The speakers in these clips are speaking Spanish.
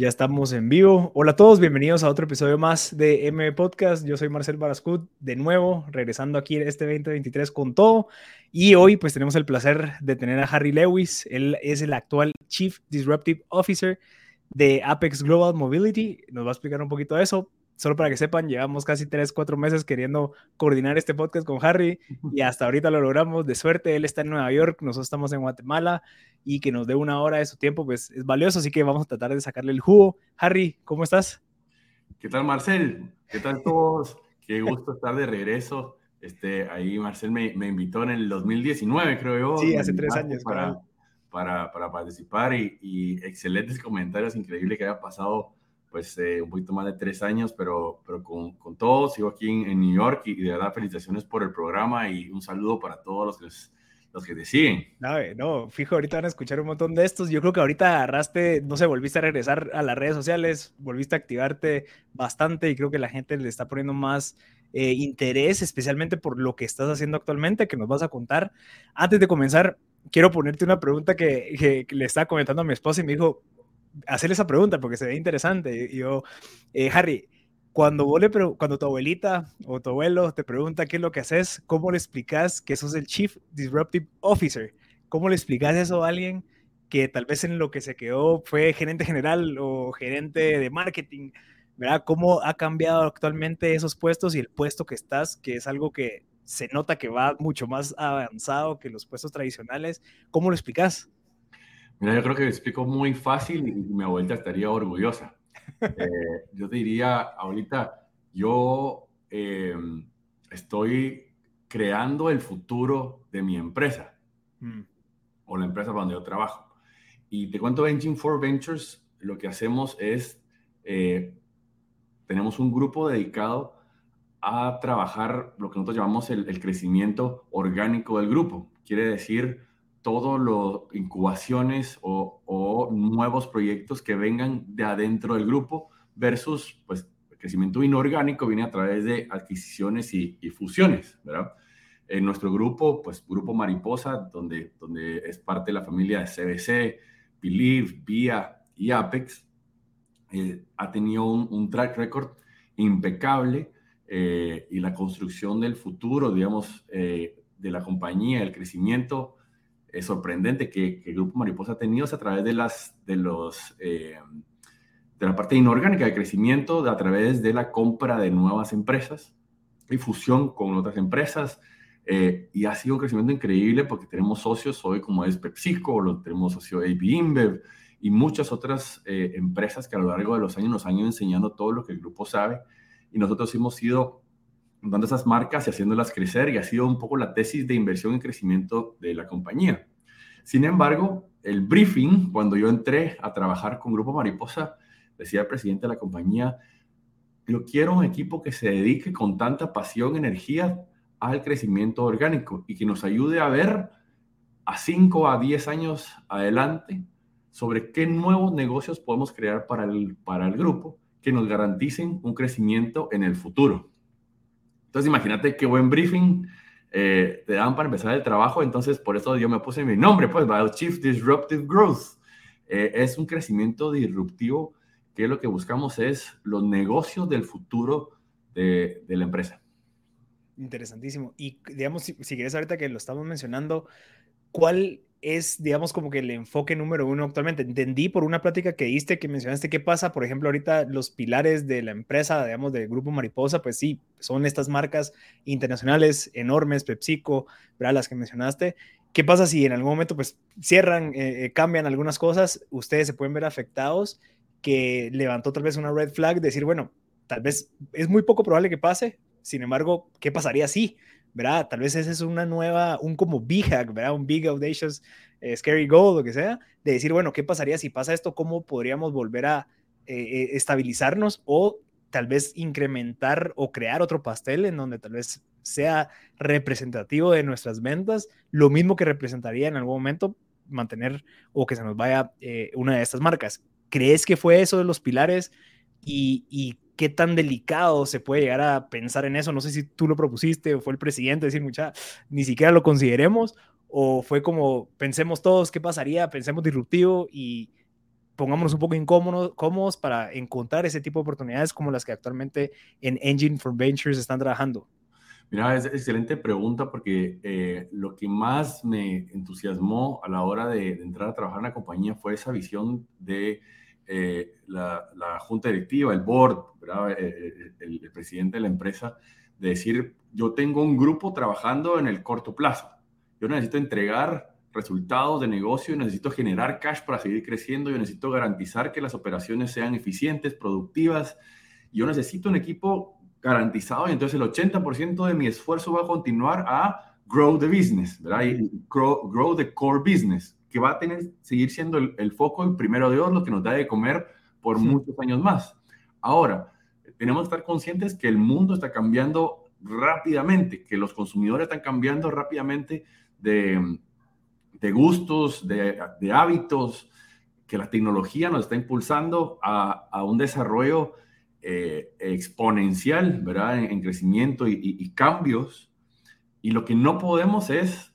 Ya estamos en vivo. Hola a todos, bienvenidos a otro episodio más de M Podcast. Yo soy Marcel Barascut, de nuevo, regresando aquí este 2023 con todo. Y hoy pues tenemos el placer de tener a Harry Lewis. Él es el actual Chief Disruptive Officer de Apex Global Mobility. Nos va a explicar un poquito de eso solo para que sepan, llevamos casi 3, 4 meses queriendo coordinar este podcast con Harry y hasta ahorita lo logramos. De suerte, él está en Nueva York, nosotros estamos en Guatemala y que nos dé una hora de su tiempo, pues es valioso, así que vamos a tratar de sacarle el jugo. Harry, ¿cómo estás? ¿Qué tal, Marcel? ¿Qué tal todos? Qué gusto estar de regreso. Este, ahí Marcel me, me invitó en el 2019, creo yo. Sí, hace tres años. Para, para, para, participar y, y excelentes comentarios, increíble que haya pasado pues eh, un poquito más de tres años, pero, pero con, con todo, sigo aquí en, New York y, de verdad felicitaciones por el programa y un saludo para todos los que, los que te siguen. No, no, fijo, ahorita van a escuchar un montón de estos. Yo creo que ahorita agarraste, no sé, volviste a regresar a las redes sociales, volviste a activarte bastante y creo que la gente le está poniendo más eh, interés, especialmente por lo que estás haciendo actualmente, que nos vas a contar. Antes de comenzar, quiero ponerte una pregunta que, que, que le estaba comentando a mi esposa y me dijo, hacer esa pregunta porque se ve interesante. Yo, eh, Harry, cuando, vos le cuando tu abuelita o tu abuelo te pregunta qué es lo que haces, ¿cómo le explicas que sos el Chief Disruptive Officer? ¿Cómo le explicas eso a alguien que tal vez en lo que se quedó fue gerente general o gerente de marketing? ¿Verdad? ¿Cómo ha cambiado actualmente esos puestos y el puesto que estás, que es algo que se nota que va mucho más avanzado que los puestos tradicionales? ¿Cómo lo explicas? Mira, yo creo que explico muy fácil y mi abuelita estaría orgullosa. Eh, yo te diría, ahorita, yo eh, estoy creando el futuro de mi empresa mm. o la empresa para donde yo trabajo. Y te cuento, Engine for Ventures, lo que hacemos es, eh, tenemos un grupo dedicado a trabajar lo que nosotros llamamos el, el crecimiento orgánico del grupo. Quiere decir, todos los incubaciones o, nuevos proyectos que vengan de adentro del grupo versus pues el crecimiento inorgánico viene a través de adquisiciones y, fusiones, ¿verdad? En nuestro grupo, pues Grupo Mariposa, donde, donde es parte de la familia de CBC, Believe, VIA y Apex, eh, ha tenido un, track record impecable eh, y la construcción del futuro, digamos, eh, de la compañía, el crecimiento, es sorprendente que, el Grupo Mariposa ha tenido a través de, las, de, los, eh, de la parte inorgánica de crecimiento, de, a través de la compra de nuevas empresas y fusión con otras empresas. Eh, y ha sido un crecimiento increíble porque tenemos socios hoy como es PepsiCo, lo, tenemos socio AB InBev y muchas otras eh, empresas que a lo largo de los años nos han ido enseñando todo lo que el grupo sabe. Y nosotros hemos ido dando esas marcas y haciéndolas crecer y ha sido un poco la tesis de inversión y crecimiento de la compañía. Sin embargo, el briefing, cuando yo entré a trabajar con Grupo Mariposa, decía el presidente de la compañía, yo quiero un equipo que se dedique con tanta pasión, energía al crecimiento orgánico y que nos ayude a ver a 5 a 10 años adelante sobre qué nuevos negocios podemos crear para el, para el grupo que nos garanticen un crecimiento en el futuro. Entonces, imagínate qué buen briefing eh, te dan para empezar el trabajo. Entonces, por eso yo me puse mi nombre, pues, Chief Disruptive Growth. Eh, es un crecimiento disruptivo que lo que buscamos es los negocios del futuro de, la empresa. Interesantísimo. Y digamos, si quieres ahorita que lo estamos mencionando, ¿cuál es, digamos, como que el enfoque número uno actualmente. Entendí por una plática que diste, que mencionaste qué pasa, por ejemplo, ahorita los pilares de la empresa, digamos, del Grupo Mariposa, pues sí, son estas marcas internacionales enormes, PepsiCo, ¿verdad? Las que mencionaste. ¿Qué pasa si en algún momento, pues, cierran, eh, eh, cambian algunas cosas, ustedes se pueden ver afectados, que levantó tal vez una red flag, decir, bueno, tal vez es muy poco probable que pase, sin embargo, ¿qué pasaría si? ¿Verdad? Tal vez ese es una nueva, un como big hack, ¿verdad? Un big audacious eh, scary goal, lo que sea, de decir, bueno, ¿qué pasaría si pasa esto? ¿Cómo podríamos volver a eh, eh, estabilizarnos o tal vez incrementar o crear otro pastel en donde tal vez sea representativo de nuestras ventas, lo mismo que representaría en algún momento mantener o que se nos vaya una de estas marcas. ¿Crees que fue eso de los pilares? Y, y qué tan delicado se puede llegar a pensar en eso. No sé si tú lo propusiste o fue el presidente decir, mucha, ni siquiera lo consideremos, o fue como pensemos todos qué pasaría, pensemos disruptivo y pongámonos un poco incómodos cómodos para encontrar ese tipo de oportunidades como las que actualmente en Engine for Ventures están trabajando? Mira, es excelente pregunta porque eh, lo que más me entusiasmó a la hora de, entrar a trabajar en la compañía fue esa visión de eh, la, junta directiva, el board, eh, el, el, presidente de la empresa, de decir, yo tengo un grupo trabajando en el corto plazo. Yo necesito entregar resultados de negocio, necesito generar cash para seguir creciendo, yo necesito garantizar que las operaciones sean eficientes, productivas. Yo necesito un equipo garantizado y entonces el 80% de mi esfuerzo va a continuar a grow the business, ¿verdad? Y grow, grow the core business, que va a tener, seguir siendo el, foco y primero de Dios lo que nos da de comer por muchos años más. Ahora, tenemos que estar conscientes que el mundo está cambiando rápidamente, que los consumidores están cambiando rápidamente de, de gustos, de, de, hábitos, que la tecnología nos está impulsando a, a un desarrollo eh, exponencial, ¿verdad? En, crecimiento y, cambios. Y lo que no podemos es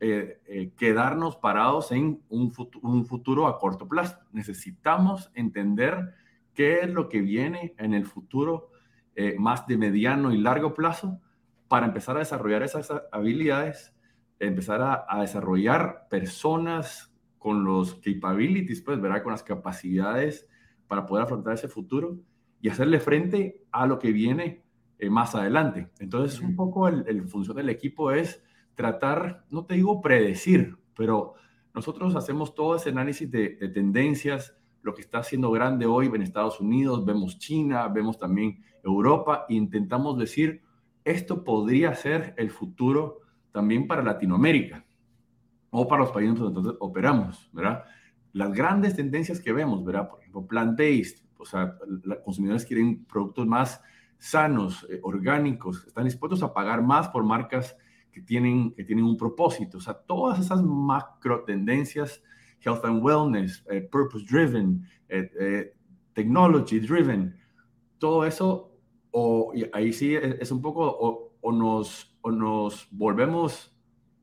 eh, eh, quedarnos parados en un futuro, a corto plazo. Necesitamos entender qué es lo que viene en el futuro más de mediano y largo plazo para empezar a desarrollar esas habilidades, empezar a, a desarrollar personas con los capabilities, pues, ¿verdad? Con las capacidades para poder afrontar ese futuro y hacerle frente a lo que viene eh, más adelante. Entonces, un poco el, función del equipo es tratar, no te digo predecir, pero nosotros hacemos todo ese análisis de, tendencias, lo que está haciendo grande hoy en Estados Unidos, vemos China, vemos también Europa, e intentamos decir, esto podría ser el futuro también para Latinoamérica o para los países donde operamos, ¿verdad? Las grandes tendencias que vemos, ¿verdad? Por ejemplo, plant-based, o sea, los consumidores quieren productos más sanos, eh, orgánicos, están dispuestos a pagar más por marcas que tienen, que tienen un propósito. O sea, todas esas macro tendencias, health and wellness, eh, purpose driven, eh, technology driven, todo eso, o ahí sí es, un poco, o, nos, o nos volvemos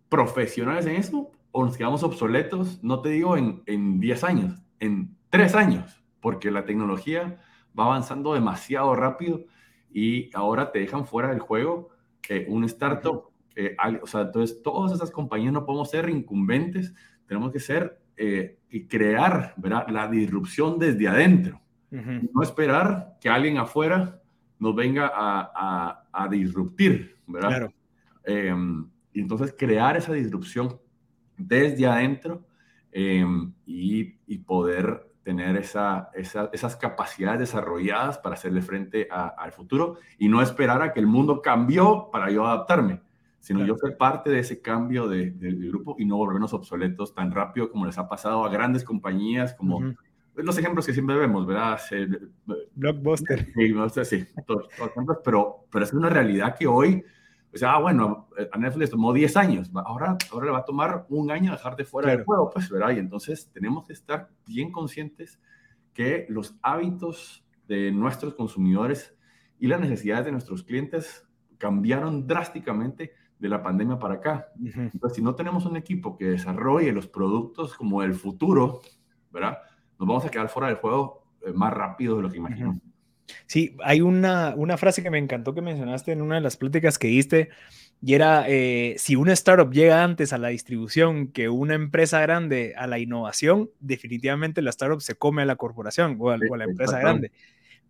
profesionales en eso, o nos quedamos obsoletos, no te digo en, en 10 años, en 3 años porque la tecnología va avanzando demasiado rápido y ahora te dejan fuera del juego eh, un startup. Eh, o sea, entonces todas esas compañías no podemos ser incumbentes, tenemos que ser eh, y crear ¿verdad? la disrupción desde adentro. No esperar que alguien afuera nos venga a, a, disruptir, ¿verdad? Claro. Y entonces crear esa disrupción desde adentro em, y, y, poder tener esa, esas capacidades desarrolladas para hacerle frente al futuro y no esperar a que el mundo cambió para yo adaptarme, sino yo ser parte de ese cambio de, del grupo y no volvernos obsoletos tan rápido como les ha pasado a grandes compañías como los ejemplos que siempre vemos, ¿verdad? Blockbuster. Sí, sí todos, pero, pero es una realidad que hoy o sea, ah, bueno, a Netflix tomó 10 años, ahora, ahora le va a tomar un año dejarte fuera del juego, pues, ¿verdad? Y entonces tenemos que estar bien conscientes que los hábitos de nuestros consumidores y las necesidades de nuestros clientes cambiaron drásticamente de la pandemia para acá. Entonces, si no tenemos un equipo que desarrolle los productos como el futuro, ¿verdad? Nos vamos a quedar fuera del juego eh, más rápido de lo que imaginamos. Sí, hay una, una frase que me encantó que mencionaste en una de las pláticas que diste, y era, eh, si una startup llega antes a la distribución que una empresa grande a la innovación, definitivamente la startup se come a la corporación o a, la empresa grande.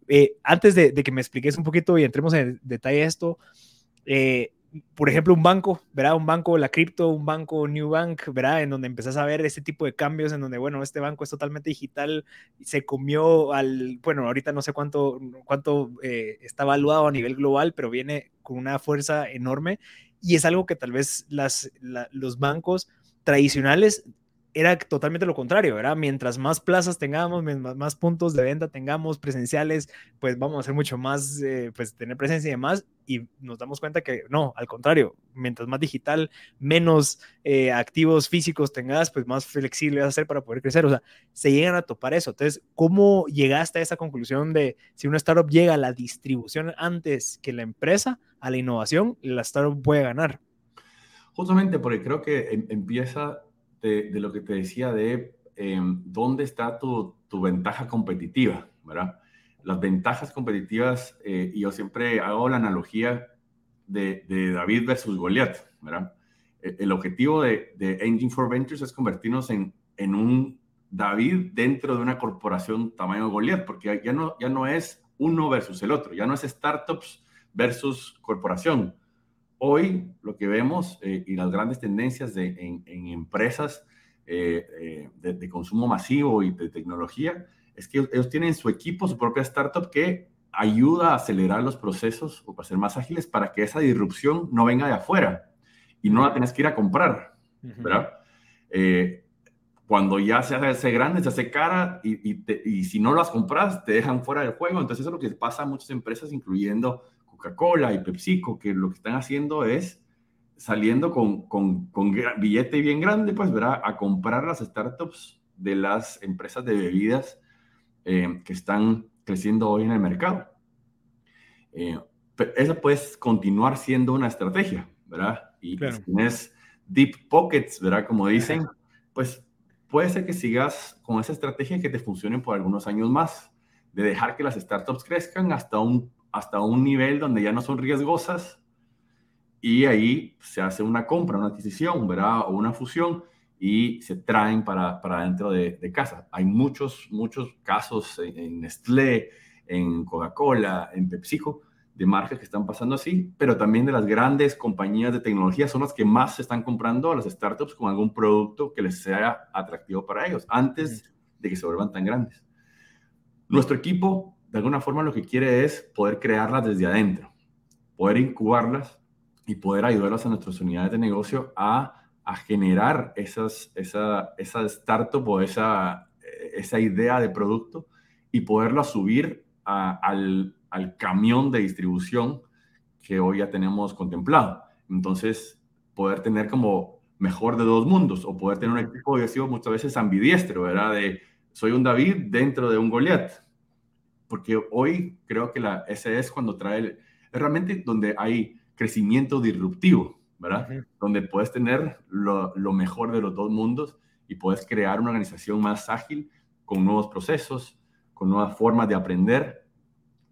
Eh, antes de, de, que me expliques un poquito y entremos en detalle esto, eh, por ejemplo, un banco, ¿verdad? Un banco, la cripto, un banco, New Bank, ¿verdad? En donde empezás a ver ese tipo de cambios, en donde, bueno, este banco es totalmente digital, se comió al, bueno, ahorita no sé cuánto, cuánto eh, está evaluado a nivel global, pero viene con una fuerza enorme y es algo que tal vez las, los bancos tradicionales era totalmente lo contrario, ¿verdad? Mientras más plazas tengamos, más, puntos de venta tengamos presenciales, pues vamos a hacer mucho más, eh, pues tener presencia y demás, y nos damos cuenta que no, al contrario, mientras más digital, menos eh, activos físicos tengas, pues más flexible vas a ser para poder crecer, o sea, se llegan a topar eso. Entonces, ¿cómo llegaste a esa conclusión de si una startup llega a la distribución antes que la empresa, a la innovación, la startup puede ganar? Justamente porque creo que em, empieza de, lo que te decía de em, dónde está tu, tu, ventaja competitiva, ¿verdad? Las ventajas competitivas, eh, y yo siempre hago la analogía de, David versus Goliath, ¿verdad? E, el objetivo de, de, Engine for Ventures es convertirnos en, en un David dentro de una corporación tamaño Goliath, porque ya no, ya no es uno versus el otro, ya no es startups versus corporación. Hoy lo que vemos eh, y las grandes tendencias de, en, empresas eh, de, consumo masivo y de tecnología es que ellos tienen su equipo, su propia startup que ayuda a acelerar los procesos o para ser más ágiles para que esa disrupción no venga de afuera y no la tengas que ir a comprar, ¿verdad? Eh, cuando ya se hace grande, se hace cara y, y, y, si no las compras, te dejan fuera del juego. Entonces, eso es lo que pasa a muchas empresas, incluyendo Coca-Cola y PepsiCo, que lo que están haciendo es saliendo con, con, con billete bien grande, pues, ¿verdad? A comprar las startups de las empresas de bebidas eh, que están creciendo hoy en el mercado. Eh, esa puede continuar siendo una estrategia, ¿verdad? Y claro. si tienes deep pockets, ¿verdad? Como dicen, pues puede ser que sigas con esa estrategia que te funcione por algunos años más, de dejar que las startups crezcan hasta un, hasta un nivel donde ya no son riesgosas y ahí se hace una compra, una adquisición, ¿verdad? O una fusión y se traen para, para dentro de, de, casa. Hay muchos, muchos casos en, en Nestlé, en Coca-Cola, en PepsiCo, de marcas que están pasando así, pero también de las grandes compañías de tecnología son las que más se están comprando a las startups con algún producto que les sea atractivo para ellos antes de que se vuelvan tan grandes. Nuestro equipo, de alguna forma, lo que quiere es poder crearlas desde adentro, poder incubarlas y poder ayudarlas a nuestras unidades de negocio a a generar esas, esa, esa startup o esa, esa idea de producto y poderla subir a, al, al, camión de distribución que hoy ya tenemos contemplado. Entonces, poder tener como mejor de dos mundos o poder tener un equipo sido muchas veces ambidiestro, ¿verdad? De soy un David dentro de un Goliath. Porque hoy creo que la, ese es cuando trae, es realmente donde hay crecimiento disruptivo ¿verdad? Donde puedes tener lo, lo, mejor de los dos mundos y puedes crear una organización más ágil con nuevos procesos, con nuevas formas de aprender,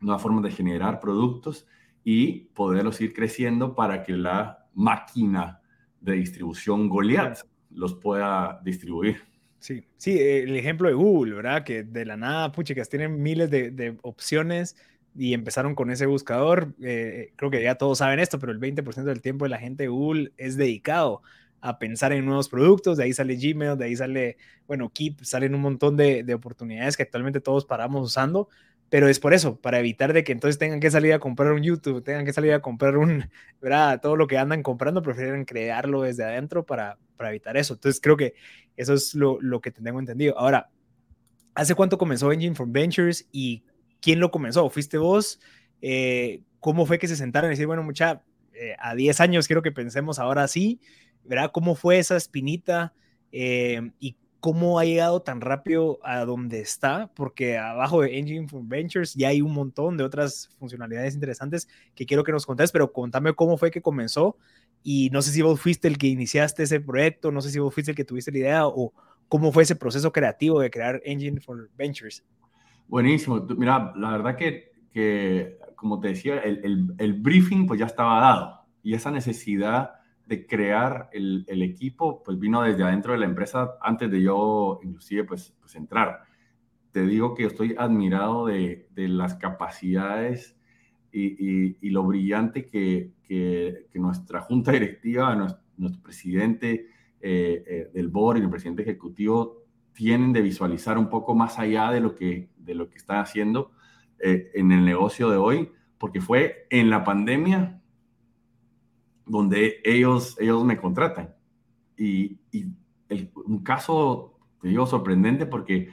nuevas formas de generar productos y poderlos ir creciendo para que la máquina de distribución Goliath los pueda distribuir. Sí, sí, el ejemplo de Google, ¿verdad? Que de la nada, puchicas, tienen miles de, de opciones y empezaron con ese buscador. Eh, creo que ya todos saben esto, pero el 20% del tiempo de la gente de Google es dedicado a pensar en nuevos productos. De ahí sale Gmail, de ahí sale, bueno, Keep, salen un montón de, de oportunidades que actualmente todos paramos usando. Pero es por eso, para evitar de que entonces tengan que salir a comprar un YouTube, tengan que salir a comprar un, ¿verdad? Todo lo que andan comprando, prefieren crearlo desde adentro para, para evitar eso. Entonces creo que eso es lo, lo que tengo entendido. Ahora, ¿hace cuánto comenzó Engine for Ventures y ¿quién lo comenzó? ¿Fuiste vos? Eh, ¿Cómo fue que se sentaron y decir, bueno, mucha, eh, a 10 años quiero que pensemos ahora sí, ¿verdad? ¿Cómo fue esa espinita eh, y cómo ha llegado tan rápido a donde está? Porque abajo de Engine for Ventures ya hay un montón de otras funcionalidades interesantes que quiero que nos contés, pero contame cómo fue que comenzó y no sé si vos fuiste el que iniciaste ese proyecto, no sé si vos fuiste el que tuviste la idea o cómo fue ese proceso creativo de crear Engine for Ventures. Buenísimo. Mira, la verdad que, que como te decía, el, el, el, briefing pues ya estaba dado y esa necesidad de crear el, el, equipo pues vino desde adentro de la empresa antes de yo inclusive pues, pues entrar. Te digo que estoy admirado de, de las capacidades y, y, y, lo brillante que, que, que, nuestra junta directiva, nuestro, nuestro presidente eh, eh, del board y el presidente ejecutivo tienen de visualizar un poco más allá de lo que, de lo que están haciendo eh, en el negocio de hoy, porque fue en la pandemia donde ellos, ellos me contratan. Y, y el, un caso, te digo, sorprendente porque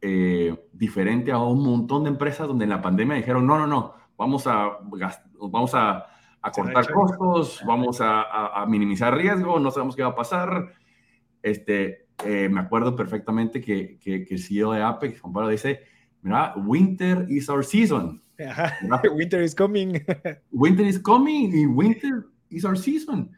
eh, diferente a un montón de empresas donde en la pandemia dijeron, no, no, no, vamos a, vamos a, a cortar costos, vamos a, a, a, minimizar riesgo, no sabemos qué va a pasar. Este, eh, me acuerdo perfectamente que, que, que, el CEO de Apex, Juan Pablo, dice, mira, winter is our season. winter is coming. winter is coming y winter is our season.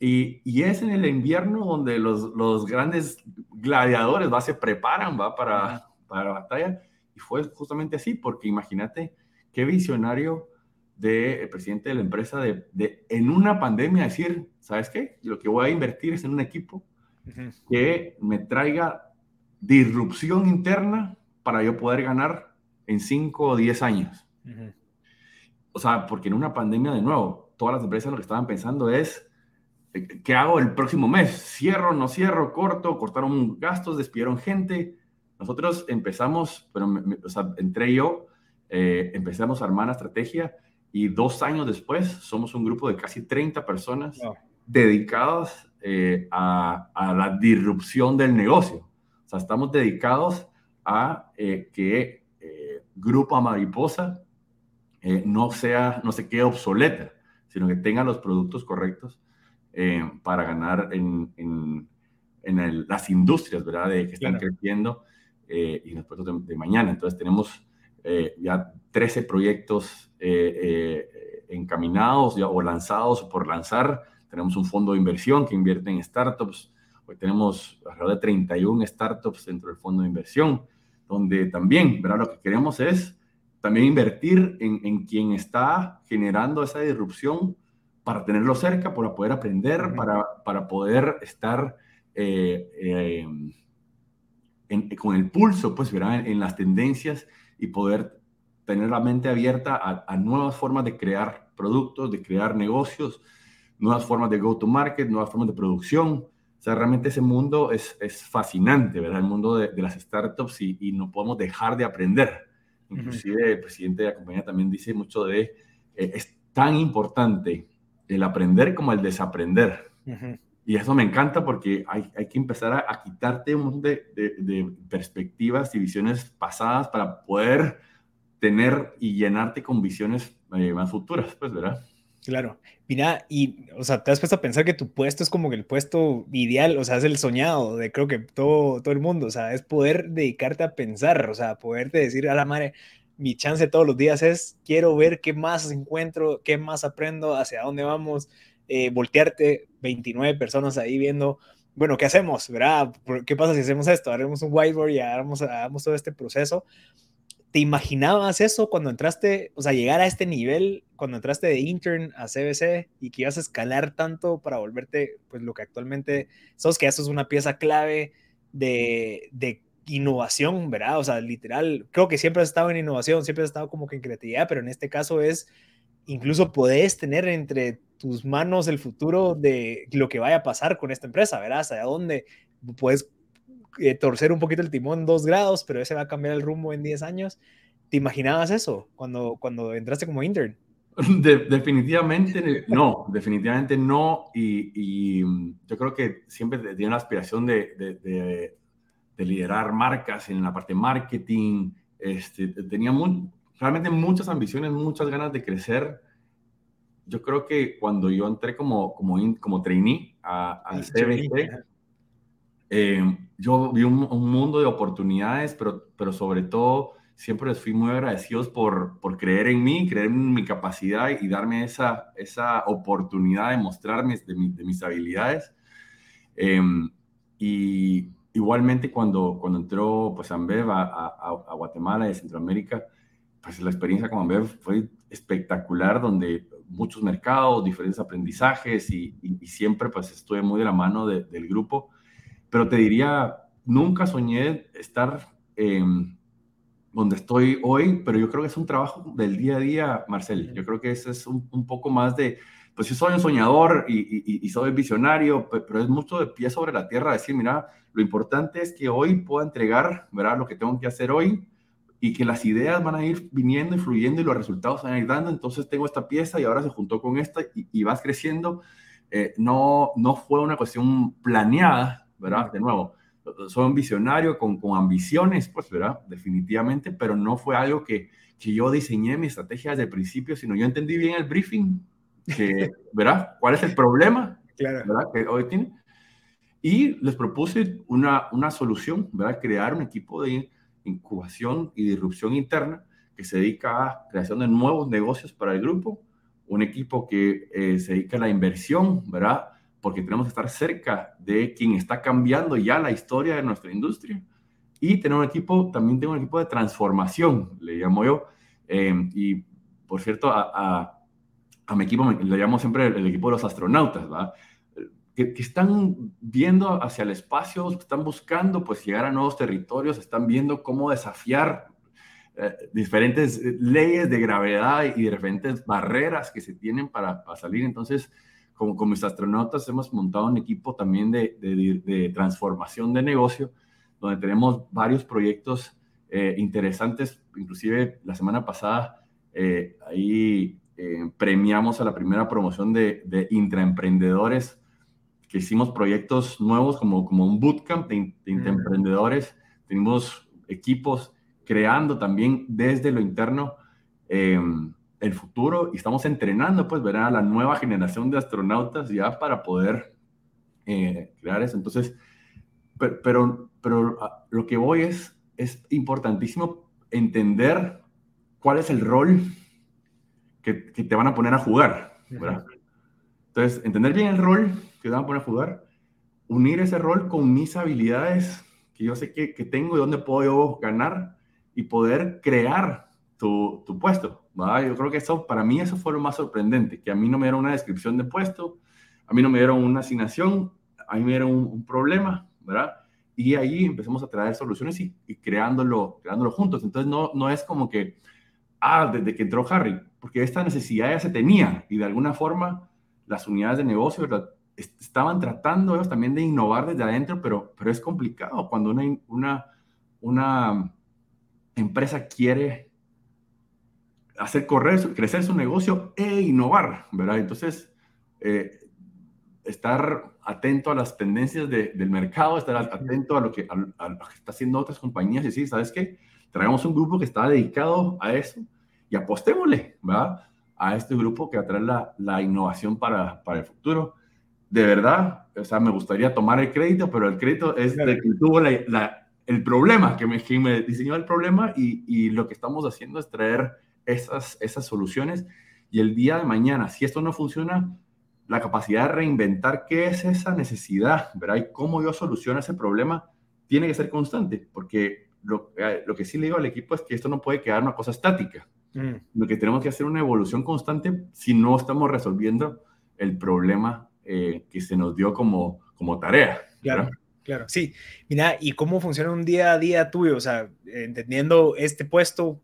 Y, y, es en el invierno donde los, los grandes gladiadores, ¿va? Se preparan, ¿va? Para, para la batalla. Y fue justamente así, porque imagínate qué visionario del presidente de la empresa de, de, en una pandemia decir, ¿sabes qué? Lo que voy a invertir es en un equipo que me traiga disrupción interna para yo poder ganar en 5 o 10 años. O sea, porque en una pandemia, de nuevo, todas las empresas lo que estaban pensando es, eh, ¿qué hago el próximo mes? ¿Cierro, no cierro, corto? ¿Cortaron gastos, despidieron gente? Nosotros empezamos, pero o sea, entré yo, eh, empezamos a armar la estrategia y dos años después somos un grupo de casi 30 personas dedicadas eh, a, a, la disrupción del negocio. O sea, estamos dedicados a que Grupo Mariposa no, sea, no se quede obsoleta, sino que tenga los productos correctos para ganar en, en, en las industrias, ¿verdad? De, que están creciendo eh, y los proyectos de, mañana. Entonces tenemos eh, ya 13 proyectos eh, encaminados ya, o lanzados o por lanzar. Tenemos un fondo de inversión que invierte en startups. Hoy tenemos alrededor de 31 startups dentro del fondo de inversión, donde también, ¿verdad? Lo que queremos es también invertir en, en quien está generando esa disrupción para tenerlo cerca, para poder aprender, para, para poder estar eh, con el pulso, pues, ¿verdad? En, las tendencias y poder tener la mente abierta a, nuevas formas de crear productos, de crear negocios, nuevas formas de go-to-market, nuevas formas de producción. O sea, realmente ese mundo es, es fascinante, ¿verdad? El mundo de, las startups y, no podemos dejar de aprender. Inclusive el presidente de la compañía también dice mucho de, eh, es tan importante el aprender como el desaprender. Y eso me encanta porque hay, hay que empezar a, quitarte un montón de, de, perspectivas y visiones pasadas para poder tener y llenarte con visiones eh, más futuras, pues, ¿verdad? Claro. Mira, y, o sea, te has puesto a pensar que tu puesto es como el puesto ideal, o sea, es el soñado de creo que todo, todo el mundo, o sea, es poder dedicarte a pensar, o sea, poderte decir a la madre, mi chance todos los días es, quiero ver qué más encuentro, qué más aprendo, hacia dónde vamos, eh, voltearte 29 personas ahí viendo, bueno, ¿qué hacemos? ¿Verdad? ¿Qué pasa si hacemos esto? Haremos un whiteboard y hagamos, hagamos todo este proceso. ¿Te imaginabas eso cuando entraste, o sea, llegar a este nivel, cuando entraste de intern a CBC y que ibas a escalar tanto para volverte, pues lo que actualmente sos, que eso es una pieza clave de, de innovación, ¿verdad? O sea, literal, creo que siempre has estado en innovación, siempre has estado como que en creatividad, pero en este caso es, incluso podés tener entre tus manos el futuro de lo que vaya a pasar con esta empresa, ¿verdad? Hacia dónde puedes eh, torcer un poquito el timón dos grados, pero ese va a cambiar el rumbo en 10 años. ¿Te imaginabas eso cuando, cuando entraste como intern? definitivamente no, definitivamente no. Y, mm, yo creo que siempre tenía la aspiración de, de, de, liderar marcas en la parte marketing. Este, tenía realmente muchas ambiciones, muchas ganas de crecer yo creo que cuando yo entré como, como, como trainee al CBC, eh, yo vi un, mundo de oportunidades, pero, pero sobre todo siempre les fui muy agradecidos por, por creer en mí, creer en mi capacidad y darme esa, esa oportunidad de mostrarme de, de mis habilidades. Em, y igualmente cuando, cuando entró pues, Ambev a, a, a Guatemala y Centroamérica, pues la experiencia con Ambev fue espectacular, donde muchos mercados, diferentes aprendizajes y, siempre pues estuve muy de la mano del grupo. Pero te diría, nunca soñé estar em, donde estoy hoy, pero yo creo que es un trabajo del día a día, Marcel. Yo creo que ese es un, poco más de, pues yo soy un soñador y, y, soy visionario, pero es mucho de pie sobre la tierra, decir, mira, lo importante es que hoy pueda entregar, ¿verdad? Lo que tengo que hacer hoy y que las ideas van a ir viniendo y fluyendo y los resultados van a ir dando. Entonces tengo esta pieza y ahora se juntó con esta y, vas creciendo. Eh, no, no fue una cuestión planeada, ¿verdad? De nuevo, soy un visionario con, con ambiciones, pues, ¿verdad? Definitivamente, pero no fue algo que, que yo diseñé mi estrategia desde el principio, sino yo entendí bien el briefing, que, ¿verdad? ¿Cuál es el problema? Claro. ¿Verdad? Que hoy tiene. Y les propuse una, una solución, ¿verdad? Crear un equipo de incubación y disrupción interna que se dedica a creación de nuevos negocios para el grupo, un equipo que eh, se dedica a la inversión, ¿verdad? Porque tenemos que estar cerca de quien está cambiando ya la historia de nuestra industria. Y tener un equipo, también tengo un equipo de transformación, le llamo yo. Eh, y por cierto, a, a, mi equipo le llamo siempre el, equipo de los astronautas, ¿verdad? Que, que, están viendo hacia el espacio, están buscando pues llegar a nuevos territorios, están viendo cómo desafiar eh, diferentes leyes de gravedad y diferentes barreras que se tienen para, para salir. Entonces, como con mis astronautas hemos montado un equipo también de, de, de transformación de negocio donde tenemos varios proyectos eh, interesantes. Inclusive la semana pasada eh, ahí eh, premiamos a la primera promoción de, de, intraemprendedores, que hicimos proyectos nuevos como, como un bootcamp de, de mm. intraemprendedores. Tenemos equipos creando también desde lo interno el futuro y estamos entrenando, pues, ver a la nueva generación de astronautas ya para poder crear eso. Entonces, pero, pero, ah, lo que voy es, es importantísimo entender cuál es el rol que, que te van a poner a jugar, ¿verdad? Entonces, entender bien el rol que te van a poner a jugar, unir ese rol con mis habilidades que yo sé que, que tengo y dónde puedo yo ganar y poder crear tu, tu puesto. ¿Verdad? Yo creo que eso, para mí, eso fue lo más sorprendente, que a mí no me dieron una descripción de puesto, a mí no me dieron una asignación, a mí me dieron un, un problema ¿verdad? Y ahí empezamos a traer soluciones y, creándolo, creándolo juntos. Entonces no, no es como que, ah, desde que entró Harry, porque esta necesidad ya se tenía y de alguna forma las unidades de negocio estaban tratando ellos también de innovar desde adentro, pero, pero es complicado cuando una, una, una empresa quiere hacer correr, crecer su negocio e innovar, ¿verdad? Entonces, eh, estar atento a las tendencias del mercado, estar atento a lo, que, a, lo que está haciendo otras compañías y decir, ¿sabes qué? Traigamos un grupo que está dedicado a eso y apostémosle, ¿verdad? A este grupo que va a traer la, la innovación para, para, el futuro. De verdad, o sea, me gustaría tomar el crédito, pero el crédito es de quien tuvo la, el problema, que me, que me, diseñó el problema y, y, lo que estamos haciendo es traer esas, esas soluciones y el día de mañana, si esto no funciona, la capacidad de reinventar qué es esa necesidad, ¿verdad? Y cómo yo soluciono ese problema, tiene que ser constante, porque lo, eh, lo, que sí le digo al equipo es que esto no puede quedar una cosa estática. Mm. Lo que tenemos que hacer una evolución constante si no estamos resolviendo el problema eh, que se nos dio como, como tarea. Claro, claro, sí. Mira, ¿y cómo funciona un día a día tuyo? O sea, entendiendo este puesto,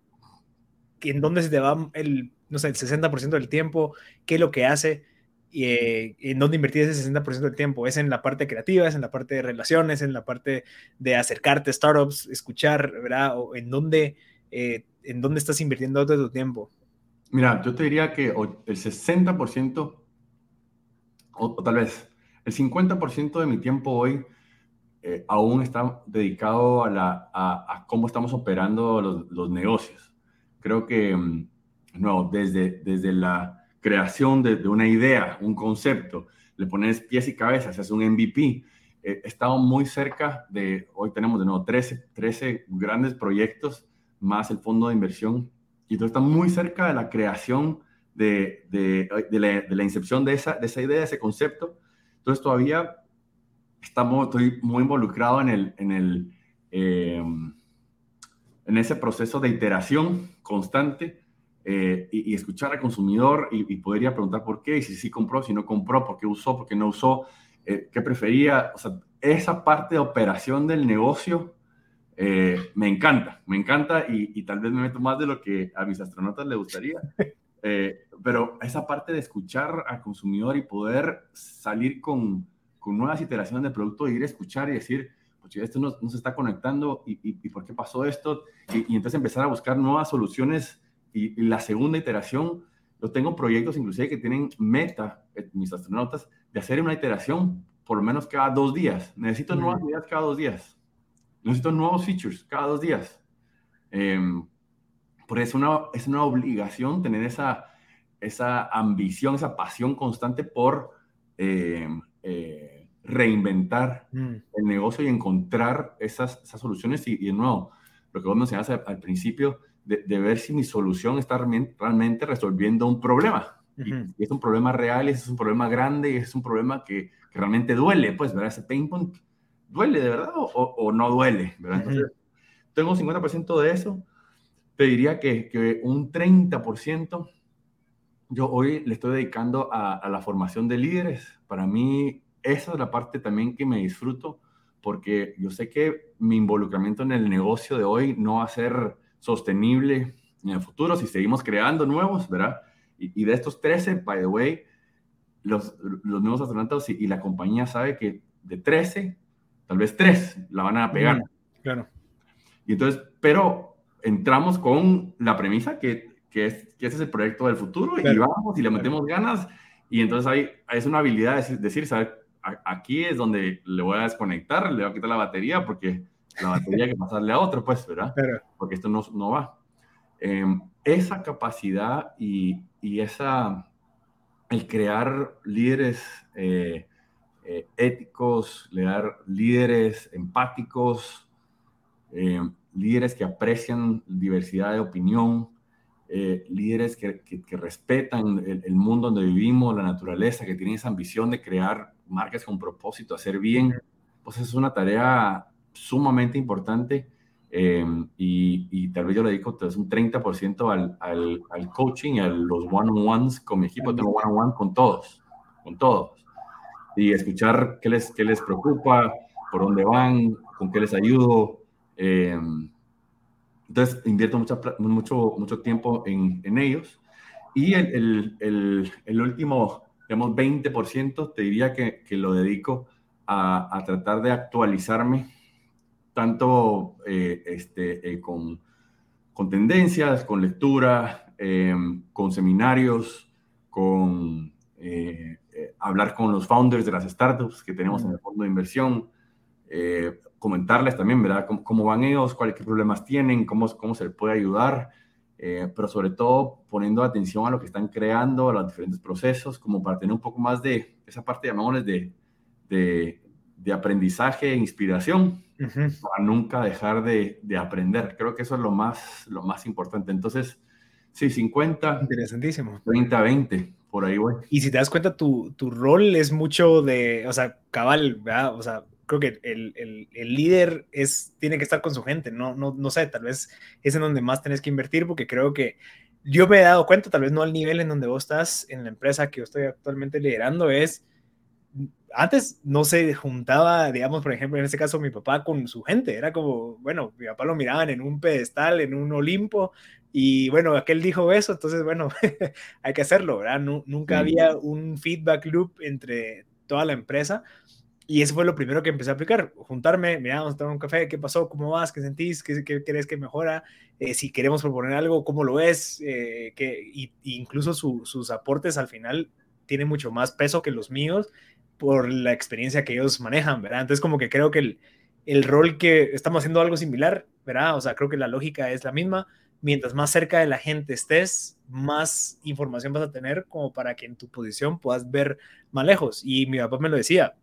en dónde se te va el, no sé, el 60% del tiempo, qué es lo que hace y eh, en dónde invertir ese 60% del tiempo. Es en la parte creativa, es en la parte de relaciones, en la parte de acercarte a startups, escuchar, ¿verdad? O en dónde, eh, en dónde estás invirtiendo todo tu tiempo. Mira, yo te diría que el 60%, o, tal vez el 50% de mi tiempo hoy eh, aún está dedicado a, la, a, cómo estamos operando los negocios. Creo que, mm, no, desde, desde la creación de, una idea, un concepto, le pones pies y cabezas, es un MVP. Eh, estamos muy cerca de, hoy tenemos de nuevo 13, 13 grandes proyectos, más el fondo de inversión, y todo está muy cerca de la creación de, de, de, la, incepción de esa, de esa idea, de ese concepto. Entonces todavía estamos, estoy muy involucrado en, el, en, el, eh, en ese proceso de iteración constante eh, y, escuchar al consumidor y, podría preguntar por qué, y si sí compró, si no compró, por qué usó, por qué no usó, eh, qué prefería. Esa parte de operación del negocio eh, me encanta, me encanta y, tal vez me meto más de lo que a mis astronautas les gustaría. pero esa parte de escuchar al consumidor y poder salir con, con nuevas iteraciones de producto, ir a escuchar y decir, pues esto no, no se está conectando y, y, por qué pasó esto, y, entonces empezar a buscar nuevas soluciones y, la segunda iteración, yo tengo proyectos inclusive que tienen meta, eh, mis astronautas, de hacer una iteración por lo menos cada dos días. Necesito nuevas ideas cada dos días. Necesito nuevos features cada dos días. Eh, por eso una, es una obligación tener esa, esa ambición, esa pasión constante por em, eh, reinventar mm. el negocio y encontrar esas, esas soluciones. Y, y, de nuevo, lo que vos mencionaste al principio, de, ver si mi solución está realmente resolviendo un problema. y, es un problema real, y es un problema grande, y es un problema que, realmente duele, pues, ¿verdad? Ese pain point duele de verdad o, no duele, ¿verdad? Entonces, tengo un 50% de eso. Te diría que, que un 30% yo hoy le estoy dedicando a, a, la formación de líderes. Para mí, esa es la parte también que me disfruto, porque yo sé que mi involucramiento en el negocio de hoy no va a ser sostenible en el futuro si seguimos creando nuevos, ¿verdad? Y, de estos 13, by the way, los, los nuevos astronautas y, la compañía sabe que de 13, tal vez 3 la van a pegar. claro. Y entonces, pero entramos con la premisa que, que, es, que ese es el proyecto del futuro y vamos y le metemos ganas. Y entonces hay, es una habilidad de decir, ¿sabes? Aquí es donde le voy a desconectar, le voy a quitar la batería porque la batería hay que pasarle a otro, pues, ¿verdad? Porque esto no, no va. Em, esa capacidad y, y, esa, el crear líderes eh, eh, éticos, crear líderes empáticos, em, líderes que aprecian diversidad de opinión, eh, líderes que, que, respetan el, el, mundo donde vivimos, la naturaleza, que tienen esa ambición de crear marcas con propósito, hacer bien, pues es una tarea sumamente importante eh, y, tal vez yo le dedico un 30% al, al, al, coaching, a los one-on-ones con mi equipo. Tengo one-on-one con todos, con todos. Y escuchar qué les, qué les preocupa, por dónde van, con qué les ayudo. Eh, entonces, invierto mucho, mucho, mucho tiempo en, en ellos. Y el, el, el, último, digamos, 20% te diría que, que lo dedico a, a tratar de actualizarme tanto eh, este, eh, con, con, tendencias, con lectura, eh, con seminarios, con hablar con los founders de las startups que tenemos en el fondo de inversión, comentarles también, ¿verdad? Cómo, van ellos, cuáles problemas tienen, cómo, cómo se les puede ayudar, pero sobre todo poniendo atención a lo que están creando, a los diferentes procesos, como para tener un poco más de esa parte, llamémosles, de, de, de aprendizaje e inspiración para nunca dejar de, de, aprender. Creo que eso es lo más, lo más importante. Entonces, sí, 50. Interesantísimo. 30, 20, por ahí voy. Y si te das cuenta, tu, tu rol es mucho de, o sea, cabal, ¿verdad? O sea, creo que el, el, el, líder es, tiene que estar con su gente, no, no, no sé, tal vez es en donde más tenés que invertir porque creo que yo me he dado cuenta, tal vez no al nivel en donde vos estás en la empresa que yo estoy actualmente liderando, es antes no se juntaba, digamos, por ejemplo, en este caso mi papá con su gente, era como, bueno, mi papá lo miraban en un pedestal, en un Olimpo, y bueno, aquel dijo eso, entonces, bueno, hay que hacerlo, ¿verdad? nunca había un feedback loop entre toda la empresa, y eso fue lo primero que empecé a aplicar, juntarme, mira, vamos a tomar un café, ¿qué pasó? ¿Cómo vas? ¿Qué sentís? ¿Qué, qué crees que mejora? Eh, si queremos proponer algo, ¿cómo lo ves? Eh, que, y, incluso sus aportes al final tienen mucho más peso que los míos por la experiencia que ellos manejan, ¿verdad? Entonces como que creo que el, el rol que estamos haciendo algo similar, ¿verdad? O sea, creo que la lógica es la misma. Mientras más cerca de la gente estés, más información vas a tener como para que en tu posición puedas ver más lejos. Y mi papá me lo decía,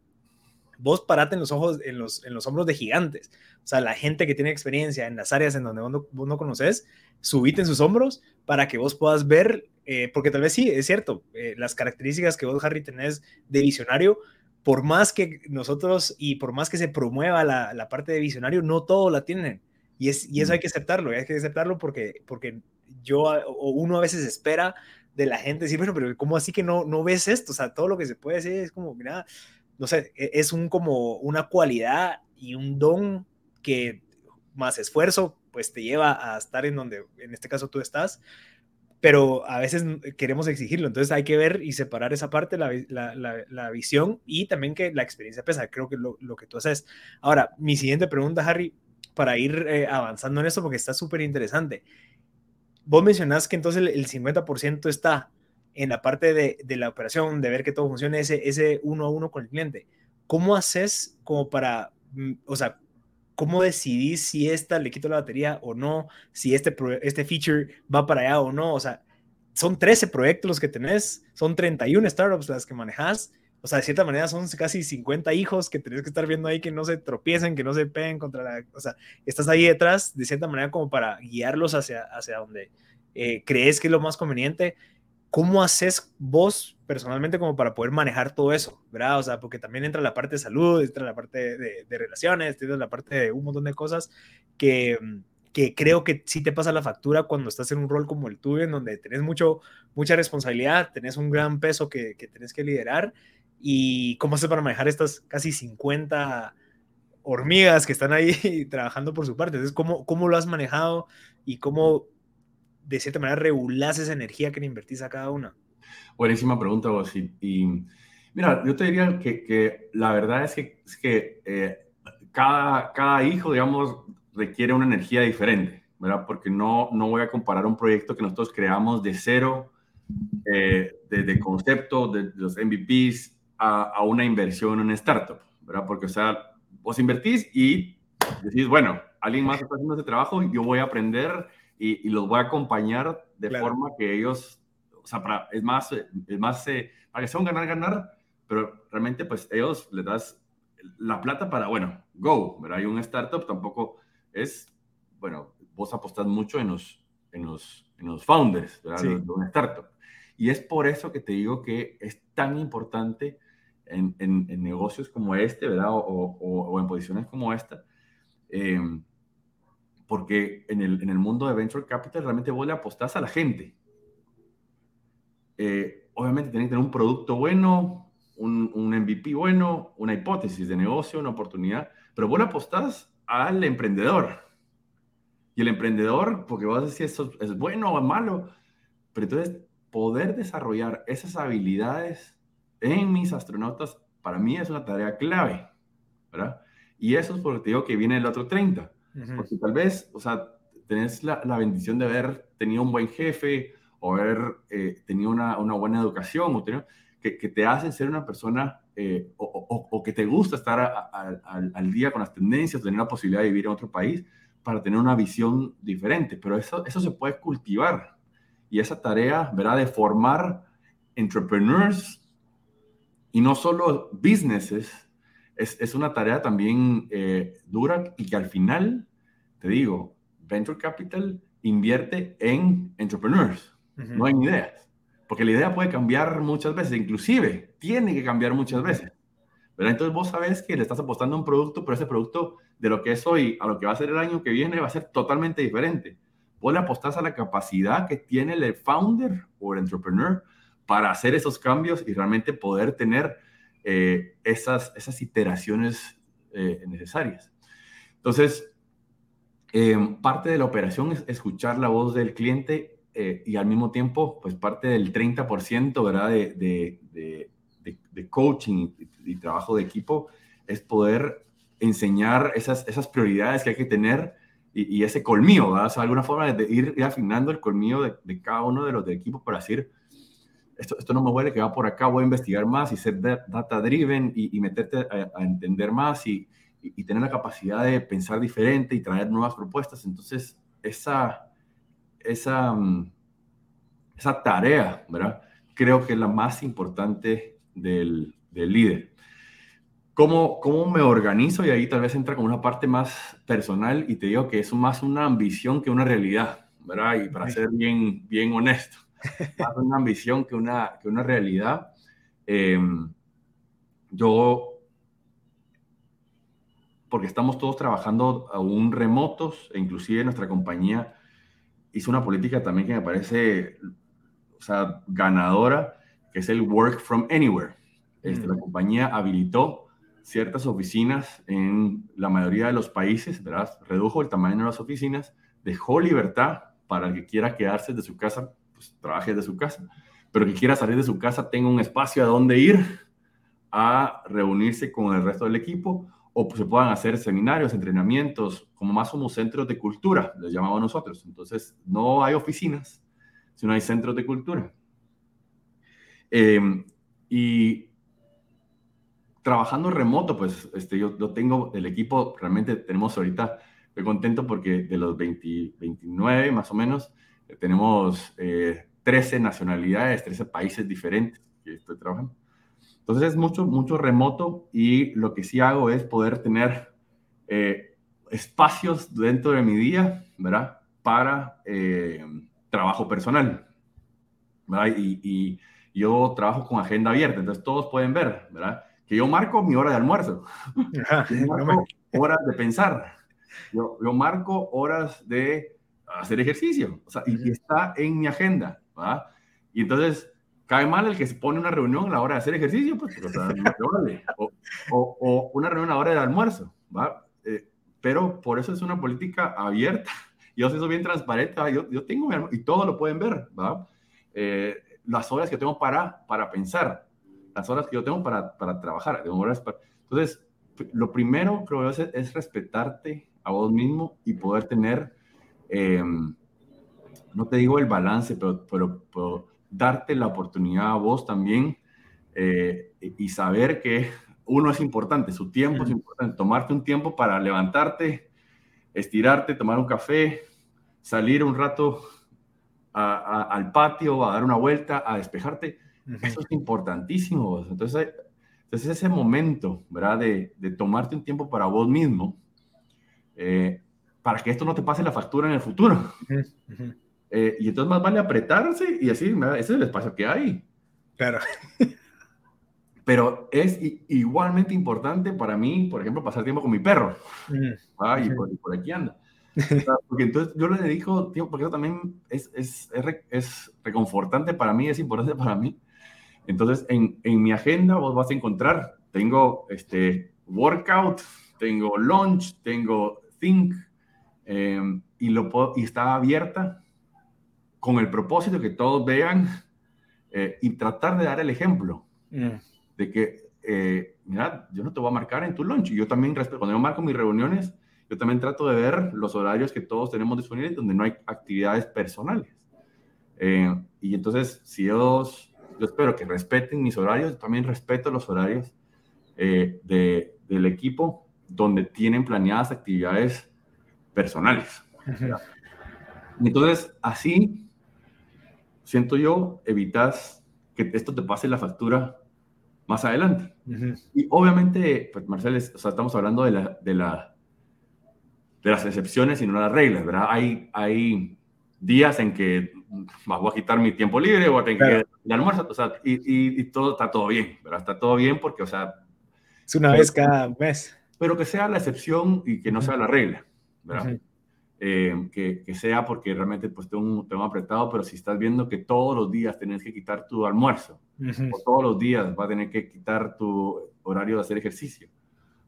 vos parate en los ojos, en los, en los hombros de gigantes. O sea, la gente que tiene experiencia en las áreas en donde vos no, conoces, subite en sus hombros para que vos puedas ver eh, porque tal vez sí, es cierto, eh, las características que vos, Harry, tenés de visionario, por más que nosotros y por más que se promueva la, la parte de visionario, no todo la tienen. Y, es, y eso hay que aceptarlo, hay que aceptarlo porque, porque yo o uno a veces espera de la gente decir, bueno, pero ¿cómo así que no, no ves esto? O sea, todo lo que se puede decir es como, mira, no sé, e, es un como una cualidad y un don que más esfuerzo, pues te lleva a estar en donde, en este caso, tú estás, pero a veces queremos exigirlo. Entonces hay que ver y separar esa parte, la, la, la, visión y también que la experiencia pesa. Creo que lo, lo, que tú haces. Ahora, mi siguiente pregunta, Harry, para ir eh, avanzando en esto, porque está súper interesante. Vos mencionás que entonces el, 50% está en la parte de, de, la operación, de ver que todo funcione, ese, ese uno a uno con el cliente. ¿Cómo haces como para, mm, o sea, ¿cómo decidís si esta le quito la batería o no? Si este, este feature va para allá o no. O sea, son 13 proyectos los que tenés, son 31 startups las que manejas. O sea, de cierta manera son casi 50 hijos que tenés que estar viendo ahí que no se tropiecen, que no se peguen contra la... O sea, estás ahí detrás de cierta manera como para guiarlos hacia, hacia donde eh, crees que es lo más conveniente. ¿Cómo haces vos personalmente como para poder manejar todo eso? ¿Verdad? O sea, porque también entra la parte de salud, entra la parte de, relaciones, entra la parte de un montón de cosas que, que creo que sí te pasa la factura cuando estás en un rol como el tuyo, en donde tenés mucho, mucha responsabilidad, tenés un gran peso que, que tenés que liderar. ¿Y cómo haces para manejar estas casi 50 hormigas que están ahí trabajando por su parte? Entonces, ¿cómo, cómo lo has manejado y cómo de cierta manera regulas esa energía que le invertís a cada una? Buenísima pregunta, vos. Y, mira, yo te diría que, la verdad es que, eh, cada, cada hijo, digamos, requiere una energía diferente, ¿verdad? Porque no, no voy a comparar un proyecto que nosotros creamos de cero, eh, de, concepto, de, los MVPs, a, una inversión en una startup, ¿verdad? Porque, o sea, vos invertís y decís, bueno, alguien más está haciendo ese trabajo, yo voy a aprender y, los voy a acompañar de forma que ellos, o sea, para, es más, es más eh, para que sea un ganar-ganar, pero realmente pues ellos les das la plata para, bueno, go, ¿verdad? Hay un startup tampoco es, bueno, vos apostás mucho en los, en los, en los founders ¿verdad? de una startup. Y es por eso que te digo que es tan importante en, en, negocios como este, ¿verdad? O, o, en posiciones como esta, eh, porque en el, en el mundo de venture capital realmente vos le apostás a la gente. Eh, obviamente tienen que tener un producto bueno, un, un, MVP bueno, una hipótesis de negocio, una oportunidad, pero vos le apostás al emprendedor. Y el emprendedor, porque vas a decir eso es bueno o malo, pero entonces poder desarrollar esas habilidades en mis astronautas, para mí es una tarea clave, ¿verdad? Y eso es porque te digo que viene el otro 30, porque tal vez, o sea, tenés la, la, bendición de haber tenido un buen jefe o haber eh, tenido una, una, buena educación o que, que, te hacen ser una persona eh, o, que te gusta estar al día con las tendencias, tener la posibilidad de vivir en otro país para tener una visión diferente. Pero eso, eso se puede cultivar. Y esa tarea, ¿verdad? De formar entrepreneurs y no solo businesses, es, es una tarea también eh, dura y que al final, te digo, Venture Capital invierte en entrepreneurs, no en ideas. Porque la idea puede cambiar muchas veces, inclusive tiene que cambiar muchas veces. ¿verdad? Entonces vos sabes que le estás apostando a un producto, pero ese producto de lo que es hoy a lo que va a ser el año que viene va a ser totalmente diferente. Vos le apostás a la capacidad que tiene el founder o el entrepreneur para hacer esos cambios y realmente poder tener eh, esas, esas iteraciones eh, necesarias. Entonces, eh, parte de la operación es escuchar la voz del cliente eh, y al mismo tiempo, pues parte del 30%, ¿verdad? De, de, coaching y, trabajo de equipo es poder enseñar esas, esas prioridades que hay que tener y, ese colmillo, ¿verdad? Alguna forma de ir, afinando el colmillo de, cada uno de los de equipo para decir, esto, esto no me huele que va por acá, voy a investigar más y ser data driven y, meterte a, a, entender más y, y, tener la capacidad de pensar diferente y traer nuevas propuestas. Entonces, esa, esa, mm, esa tarea, ¿verdad? Creo que es la más importante del, del líder. ¿Cómo, ¿Cómo, me organizo? Y ahí tal vez entra como una parte más personal y te digo que es más una ambición que una realidad, ¿verdad? Y para ser bien, bien honesto, más una ambición que una, que una realidad. Em, yo, porque estamos todos trabajando aún remotos, e inclusive nuestra compañía hizo una política también que me parece, o sea, ganadora, que es el work from anywhere. Este, La mm. compañía habilitó ciertas oficinas en la mayoría de los países, ¿verdad? Redujo el tamaño de las oficinas, dejó libertad para el que quiera quedarse de su casa, pues trabaje de su casa, pero que quiera salir de su casa tenga un espacio a donde ir a reunirse con el resto del equipo o se puedan hacer seminarios, entrenamientos, como más como centros de cultura, les llamamos nosotros. Entonces, no hay oficinas, sino hay centros de cultura. Em, y trabajando remoto, pues este, yo, yo, tengo el equipo, realmente tenemos ahorita, estoy contento porque de los 20, 29 más o menos, eh, tenemos 13 eh, nacionalidades, 13 países diferentes que estoy trabajando. Entonces es mucho, mucho remoto y lo que sí hago es poder tener eh, espacios dentro de mi día, ¿verdad? Para eh, trabajo personal. Y, yo trabajo con agenda abierta, entonces todos pueden ver, ¿verdad? Que yo marco mi hora de almuerzo, yo marco horas de pensar, yo, yo, marco horas de hacer ejercicio, o sea, y, está en mi agenda, ¿verdad? Y entonces cae mal el que se pone una reunión a la hora de hacer ejercicio, pues, o, sea, o, o, una reunión a la hora del almuerzo, ¿va? Eh, pero por eso es una política abierta. Yo soy bien transparente, yo, yo tengo y todo lo pueden ver, ¿va? Eh, las horas que tengo para, para pensar, las horas que yo tengo para, para trabajar. horas Entonces, lo primero creo es, es respetarte a vos mismo y poder tener, em, no te digo el balance, pero, pero, pero, darte la oportunidad a vos también eh, y saber que uno es importante, su tiempo es importante, tomarte un tiempo para levantarte, estirarte, tomar un café, salir un rato al patio, a dar una vuelta, a despejarte, eso es importantísimo. Entonces, entonces ese momento, ¿verdad? De, de, tomarte un tiempo para vos mismo, eh, para que esto no te pase la factura en el futuro. Eh, y entonces más vale apretarse y así, ese es el espacio que hay. Claro. Pero es igualmente importante para mí, por ejemplo, pasar tiempo con mi perro. Ah, y, por, aquí anda. porque entonces yo le dedico tiempo, porque eso también es, es, es, reconfortante para mí, es importante para mí. Entonces, en, en, mi agenda vos vas a encontrar, tengo este workout, tengo lunch, tengo think, em, y, lo y está abierta con el propósito que todos vean eh, y tratar de dar el ejemplo mm. de que, eh, mira, yo no te voy a marcar en tu lunch. Yo también, cuando yo marco mis reuniones, yo también trato de ver los horarios que todos tenemos disponibles donde no hay actividades personales. Eh, y entonces, si ellos, yo espero que respeten mis horarios, también respeto los horarios de, del equipo donde tienen planeadas actividades personales. Entonces, así siento yo, evitas que esto te pase la factura más adelante. Y obviamente, pues Marcel, o sea, estamos hablando de, la, de, la, de las excepciones y no las reglas, ¿verdad? Hay, hay días en que más voy a quitar mi tiempo libre o a tener que almuerzo, o sea, y, y, todo está todo bien, ¿verdad? Está todo bien porque, o sea... Es una vez cada mes. Pero que sea la excepción y que no sea la regla, ¿verdad? Eh, que, que, sea porque realmente pues tengo un tema apretado, pero si estás viendo que todos los días tienes que quitar tu almuerzo, o todos los días vas a tener que quitar tu horario de hacer ejercicio,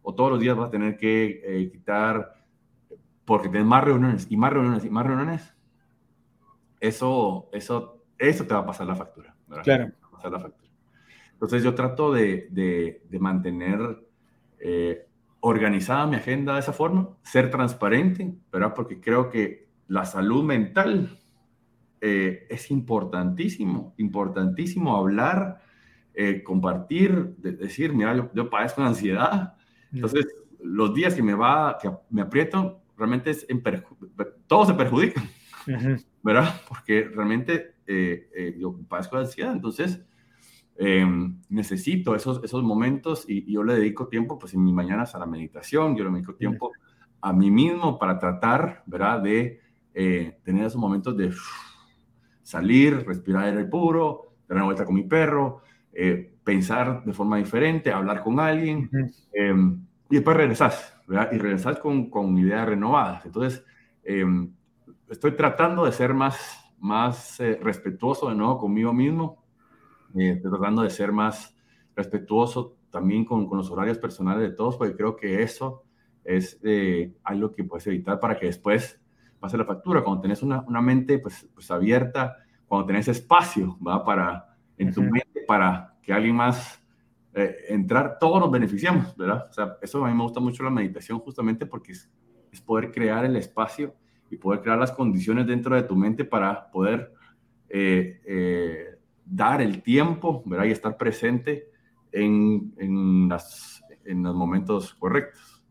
o todos los días vas a tener que eh, quitar porque tienes más reuniones y más reuniones y más reuniones, eso, eso, eso te va a pasar la factura. Claro. pasar la factura. Entonces yo trato de, de, de mantener eh, organizada mi agenda de esa forma, ser transparente, ¿verdad? Porque creo que la salud mental eh, es importantísimo, importantísimo hablar, eh, compartir, decir, mira, yo, yo padezco de ansiedad, entonces los días que me va, que me aprieto, realmente es en todo se perjudica, ¿verdad? Porque realmente eh, yo padezco de ansiedad, entonces Em, necesito esos, esos momentos y, yo le dedico tiempo, pues en mis mañanas a la meditación, yo le dedico tiempo a mí mismo para tratar, ¿verdad? De eh, tener esos momentos de salir, respirar aire puro, dar una vuelta con mi perro, eh, pensar de forma diferente, hablar con alguien em, y después regresar, ¿verdad? Y regresar con, con ideas renovadas. Entonces, em, estoy tratando de ser más, más eh, respetuoso de nuevo conmigo mismo eh, tratando de ser más respetuoso también con, con, los horarios personales de todos, porque creo que eso es eh, algo que puedes evitar para que después pase la factura. Cuando tenés una, una mente pues, pues, abierta, cuando tenés espacio ¿va? Para, en tu mente para que alguien más eh, entrar, todos nos beneficiamos, ¿verdad? O sea, eso a mí me gusta mucho la meditación justamente porque es, es poder crear el espacio y poder crear las condiciones dentro de tu mente para poder eh, eh, dar el tiempo, ¿verdad? Y estar presente en, en, las, en los momentos correctos.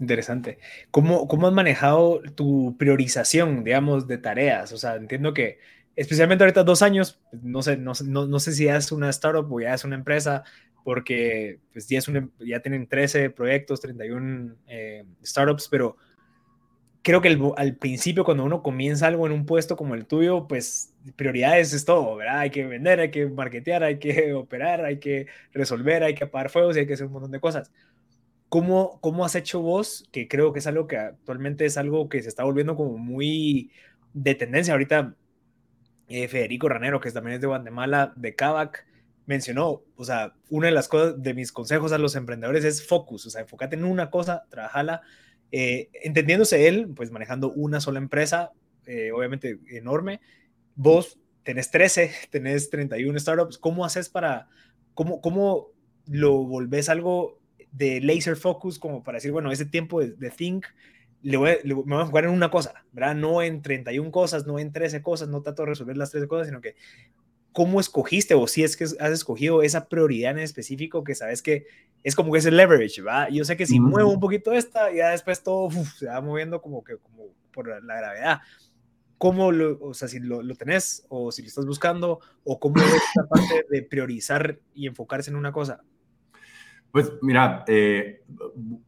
Interesante. ¿Cómo, ¿Cómo has manejado tu priorización, digamos, de tareas? O sea, entiendo que especialmente ahorita dos años, no sé, no, no, no sé si ya es una startup o ya es una empresa, porque pues ya, es ya tienen 13 proyectos, 31 eh, startups, pero creo que al principio cuando uno comienza algo en un puesto como el tuyo, pues prioridades es todo, ¿verdad? Hay que vender, hay que marketear, hay que operar, hay que resolver, hay que apagar fuegos y hay que hacer un montón de cosas. ¿Cómo, ¿Cómo has hecho vos? Que creo que es algo que actualmente es algo que se está volviendo como muy de tendencia. Ahorita eh, Federico Ranero, que también es de Guatemala, de Kavak, mencionó, o sea, una de las cosas de mis consejos a los emprendedores es focus, o sea, enfócate en una cosa, trabajala, eh, entendiéndose él, pues manejando una sola empresa, eh, obviamente enorme, vos tenés 13, tenés 31 startups, ¿cómo haces para, cómo, cómo lo volvés algo de laser focus como para decir, bueno, ese tiempo de, think, le voy, me voy a enfocar en una cosa, ¿verdad? No en 31 cosas, no en 13 cosas, no trato de resolver las 13 cosas, sino que cómo escogiste o si es que has escogido esa prioridad en específico que sabes que es como que es el leverage, ¿va? Yo sé que si muevo un poquito esta, ya después todo se va moviendo como que como por la, gravedad. ¿Cómo lo, o sea, si lo, lo, tenés o si lo estás buscando o cómo es esta parte de priorizar y enfocarse en una cosa? Pues mira, eh,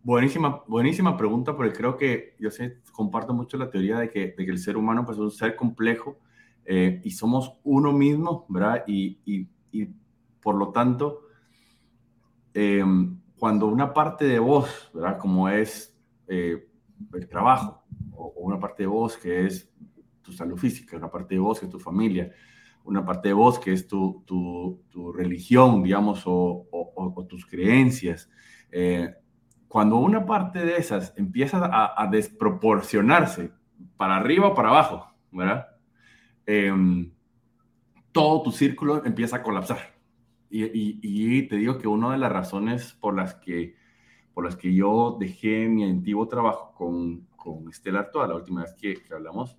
buenísima, buenísima pregunta porque creo que yo sé, comparto mucho la teoría de que, de que el ser humano pues, es un ser complejo eh, y somos uno mismo, ¿verdad? Y, y, y por lo tanto, eh, cuando una parte de vos, ¿verdad? Como es eh, el trabajo, o, una parte de vos que es tu salud física, una parte de vos que es tu familia, una parte de vos que es tu, tu, tu religión, digamos, o, o tus creencias. cuando una parte de esas empieza a, a desproporcionarse para arriba o para abajo, ¿verdad? Em, todo tu círculo empieza a colapsar. Y, te digo que una de las razones por las que, por las que yo dejé mi antiguo trabajo con, con Estelar toda la última vez que, hablamos,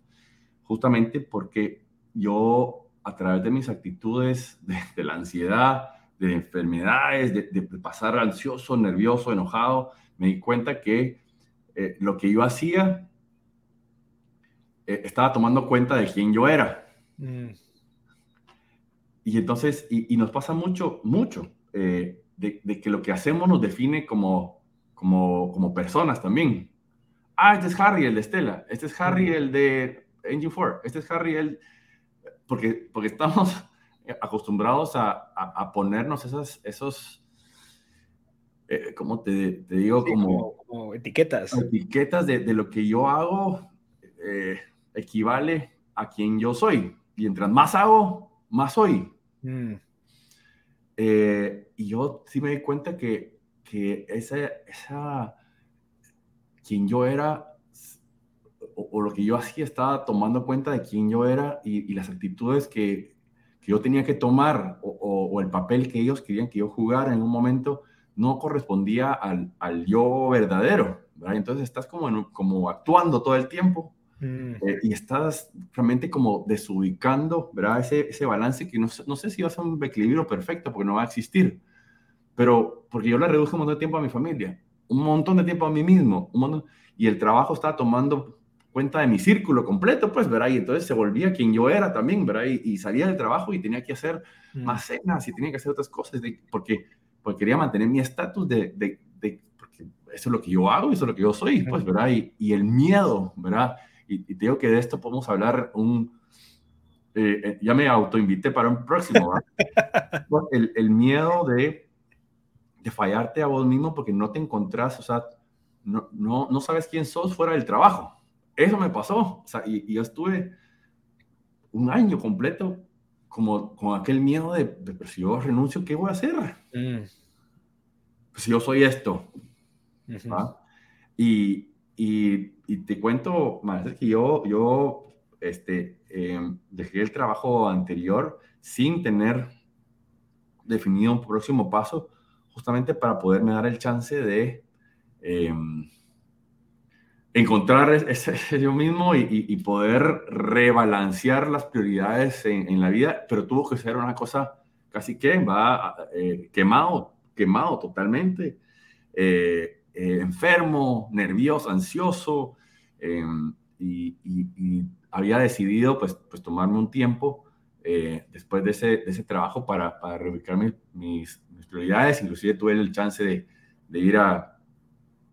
justamente porque yo a través de mis actitudes de, la ansiedad, de enfermedades, de, pasar ansioso, nervioso, enojado, me di cuenta que eh, lo que yo hacía eh, estaba tomando cuenta de quién yo era. Mm. Y entonces, y, nos pasa mucho, mucho, eh, de, que lo que hacemos nos define como, como, como personas también. Ah, este es Harry, el de Estela. Este es Harry, el de Engine 4. Este es Harry, el... Porque, porque estamos acostumbrados a, a, ponernos esas, esos, eh, ¿cómo te, te digo? como, etiquetas. Etiquetas de, de, lo que yo hago equivale a quien yo soy. Y mientras más hago, más soy. Mm. Eh, y yo sí me di cuenta que, que esa, esa, quien yo era, o, lo que yo hacía, estaba tomando cuenta de quién yo era y, las actitudes que, que, yo tenía que tomar, o, o, el papel que ellos querían que yo jugara en un momento, no correspondía al, al yo verdadero. Entonces estás como, como actuando todo el tiempo Mm. Eh, y estás realmente como desubicando, ¿verdad? Ese, ese balance que no, no, sé si va a ser un equilibrio perfecto porque no va a existir, pero porque yo le reduje un montón de tiempo a mi familia, un montón de tiempo a mí mismo, un montón, y el trabajo estaba tomando cuenta de mi círculo completo, pues, ¿verdad? Y entonces se volvía quien yo era también, ¿verdad? Y, salía del trabajo y tenía que hacer mm. más cenas y tenía que hacer otras cosas, de, porque, porque quería mantener mi estatus de, de, de, porque eso es lo que yo hago, eso es lo que yo soy, pues, ¿verdad? Y, y el miedo, ¿verdad? Y, te digo que de esto podemos hablar un... Eh, eh, ya me autoinvité para un próximo. el, el, miedo de, de fallarte a vos mismo porque no te encontrás, o sea, no, no, no sabes quién sos fuera del trabajo. Eso me pasó. O sea, y, yo estuve un año completo como con aquel miedo de, pero si yo renuncio, ¿qué voy a hacer? Mm. Pues si yo soy esto. y, y, te cuento, más que yo, yo este, em, dejé el trabajo anterior sin tener definido un próximo paso, justamente para poderme dar el chance de em, encontrar ese, yo mismo y, poder rebalancear las prioridades en, la vida, pero tuvo que ser una cosa casi que va eh, quemado, quemado totalmente. Eh, eh, enfermo, nervioso, ansioso, em, y, había decidido pues, pues tomarme un tiempo eh, después de ese, de ese, trabajo para, para reubicar mis, mis, prioridades, inclusive tuve el chance de, de ir a,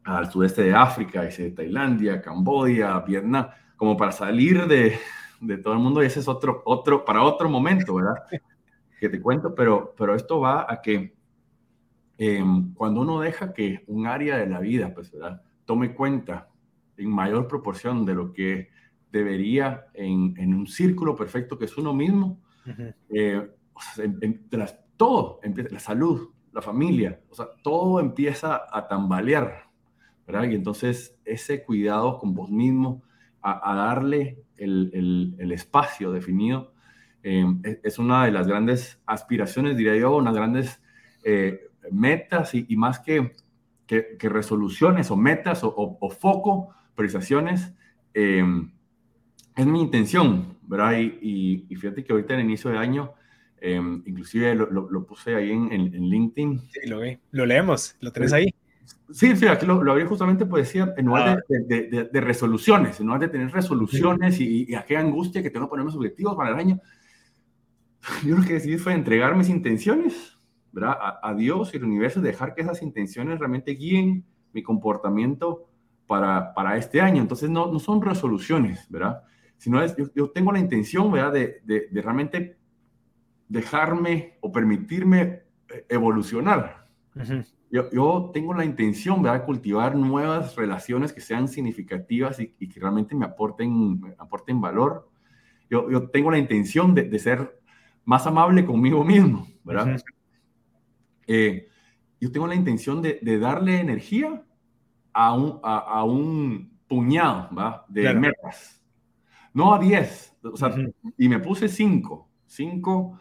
al sudeste de África, hice Tailandia, Camboya, Vietnam, como para salir de, de todo el mundo y ese es otro, otro, para otro momento, ¿verdad? Que te cuento, pero, pero esto va a que em, cuando uno deja que un área de la vida, pues, ¿verdad? Tome cuenta en mayor proporción de lo que debería en, en un círculo perfecto que es uno mismo, eh, todo, empieza, la salud, la familia, o sea, todo empieza a tambalear, ¿verdad? Y entonces ese cuidado con vos mismo, a, darle el, el, espacio definido, eh, es, una de las grandes aspiraciones, diría yo, unas grandes eh, metas y, más que, que, resoluciones o metas o, o, foco, priorizaciones, eh, es mi intención, ¿verdad? Y, y, fíjate que ahorita en el inicio de año, inclusive lo, lo, puse ahí en, en, LinkedIn. Sí, lo vi. Lo leemos, lo tenés ahí. Sí, sí, aquí lo, lo abrí justamente, pues decía, en lugar de, ah. de, de, resoluciones, en lugar de tener resoluciones y, y, aquella angustia que tengo que poner mis objetivos para el año, yo lo que decidí fue entregar mis intenciones, ¿verdad? A, Dios y al universo, dejar que esas intenciones realmente guíen mi comportamiento para, para este año. Entonces, no, no son resoluciones, ¿verdad? Sino es, yo, yo tengo la intención, ¿verdad? De, de, de realmente dejarme o permitirme eh, evolucionar. Uh yo, tengo la intención de cultivar nuevas relaciones que sean significativas y, que realmente me aporten, aporten valor. Yo, yo tengo la intención de, de, ser más amable conmigo mismo, ¿verdad? Eh, yo tengo la intención de, de darle energía a un, a, un puñado ¿va? de metas, no a 10, o sea, y me puse 5, 5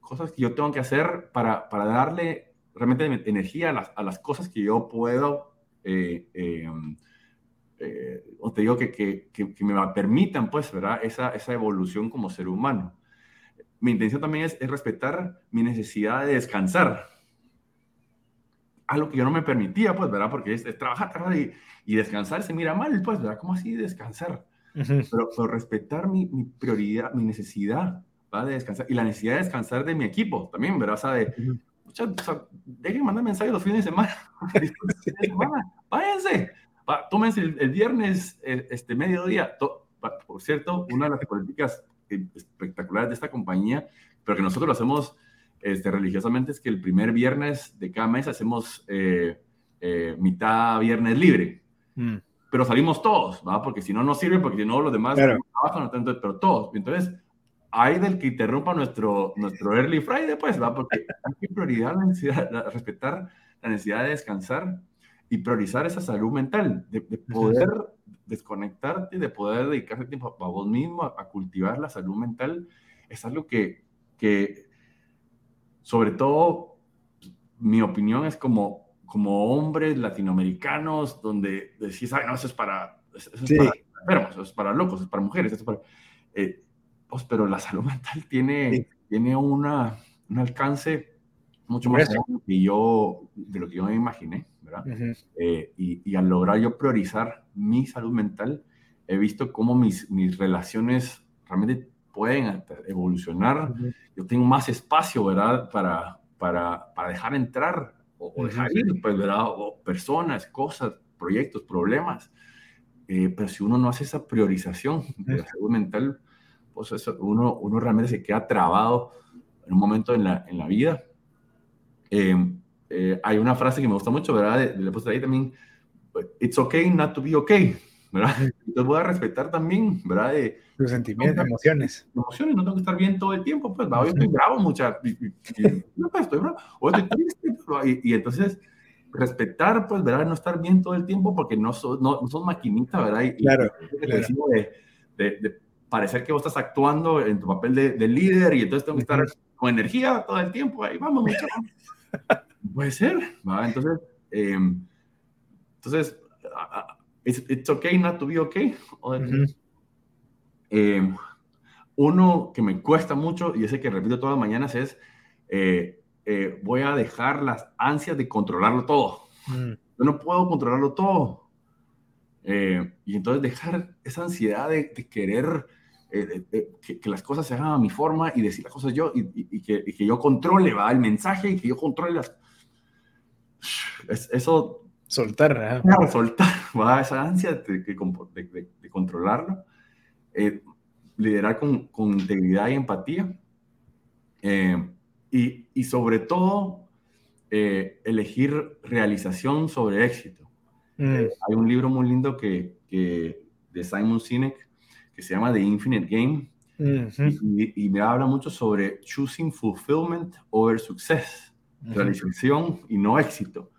cosas que yo tengo que hacer para, para darle realmente energía a las, a las cosas que yo puedo, eh, eh, eh, o te digo que, que, que, me permitan, pues, ¿verdad? Esa, esa evolución como ser humano. Mi intención también es, es respetar mi necesidad de descansar. Algo que yo no me permitía, pues, ¿verdad? Porque es, trabajar, trabajar y, y, descansar se mira mal, pues, ¿verdad? ¿Cómo así descansar? pero, pero, respetar mi, mi, prioridad, mi necesidad ¿verdad? de descansar y la necesidad de descansar de mi equipo también, ¿verdad? O sea, de, dejen mandar mensajes los fines de semana. Váyanse. tómense el, viernes, eh, este mediodía. por cierto, una de las políticas eh, espectaculares de esta compañía, pero que nosotros lo hacemos este, religiosamente, es que el primer viernes de cada mes hacemos eh, mitad viernes libre. Mm. Pero salimos todos, ¿va? Porque si no, no sirve, porque si no, los demás trabajan, pero todos. Entonces, hay del que interrumpa nuestro, nuestro early Friday, pues, ¿va? Porque hay que prioridad la necesidad, respetar la necesidad de descansar y priorizar esa salud mental, de, poder desconectarte, de poder dedicarse tiempo a, vos mismo, a, cultivar la salud mental, es algo que, que, sobre todo, mi opinión es como, como hombres latinoamericanos, donde decís, ay, no, eso es para, eso es para enfermos, eso es para locos, eso es para mujeres, eso es para... Eh, pues, pero la salud mental tiene, tiene una, un alcance mucho más grande que yo, de lo que yo me imaginé, ¿verdad? Eh, y, y, al lograr yo priorizar mi salud mental, he visto cómo mis, mis relaciones realmente pueden evolucionar. Yo tengo más espacio, ¿verdad? Para, para, para dejar entrar o, dejar ir, pues, ¿verdad? O personas, cosas, proyectos, problemas. Eh, pero si uno no hace esa priorización de la salud mental, pues eso, uno, uno realmente se queda trabado en un momento en la, en la vida. Em, eh, hay una frase que me gusta mucho, ¿verdad? Le puse ahí también, it's okay not to be okay, ¿verdad? Entonces voy a respetar también, ¿verdad? De, Tus sentimientos, emociones. Emociones, no tengo que estar bien todo el tiempo, pues, hoy estoy bravo, mucha, no, pues, estoy bravo, hoy estoy triste, y, y, entonces respetar, pues, ¿verdad? No estar bien todo el tiempo porque no son no, no maquinitas, ¿verdad? Y, claro. Y, claro. De, de, de, parecer que vos estás actuando en tu papel de, de líder y entonces tengo que estar con energía todo el tiempo. Ahí vamos, mucho. Puede ser, ¿va? Entonces, eh, entonces, uh, it's, it's, okay not to be okay. eh, uno que me cuesta mucho y ese que repito todas las mañanas es, eh, eh, voy a dejar las ansias de controlarlo todo. Mm. Yo no puedo controlarlo todo. Eh, y entonces dejar esa ansiedad de, de querer eh, eh, que, que, las cosas se hagan a mi forma y decir las cosas yo y, y, que, y que, yo controle ¿va? el mensaje y que yo controle las... Es, eso Soltar, Claro, soltar, va esa ansia de, de, controlarlo. Eh, liderar con, con, integridad y empatía. Eh, y, y, sobre todo, eh, elegir realización sobre éxito. Mm. hay un libro muy lindo que, que, de Simon Sinek que se llama The Infinite Game y, me habla mucho sobre choosing fulfillment over success, realización y no éxito.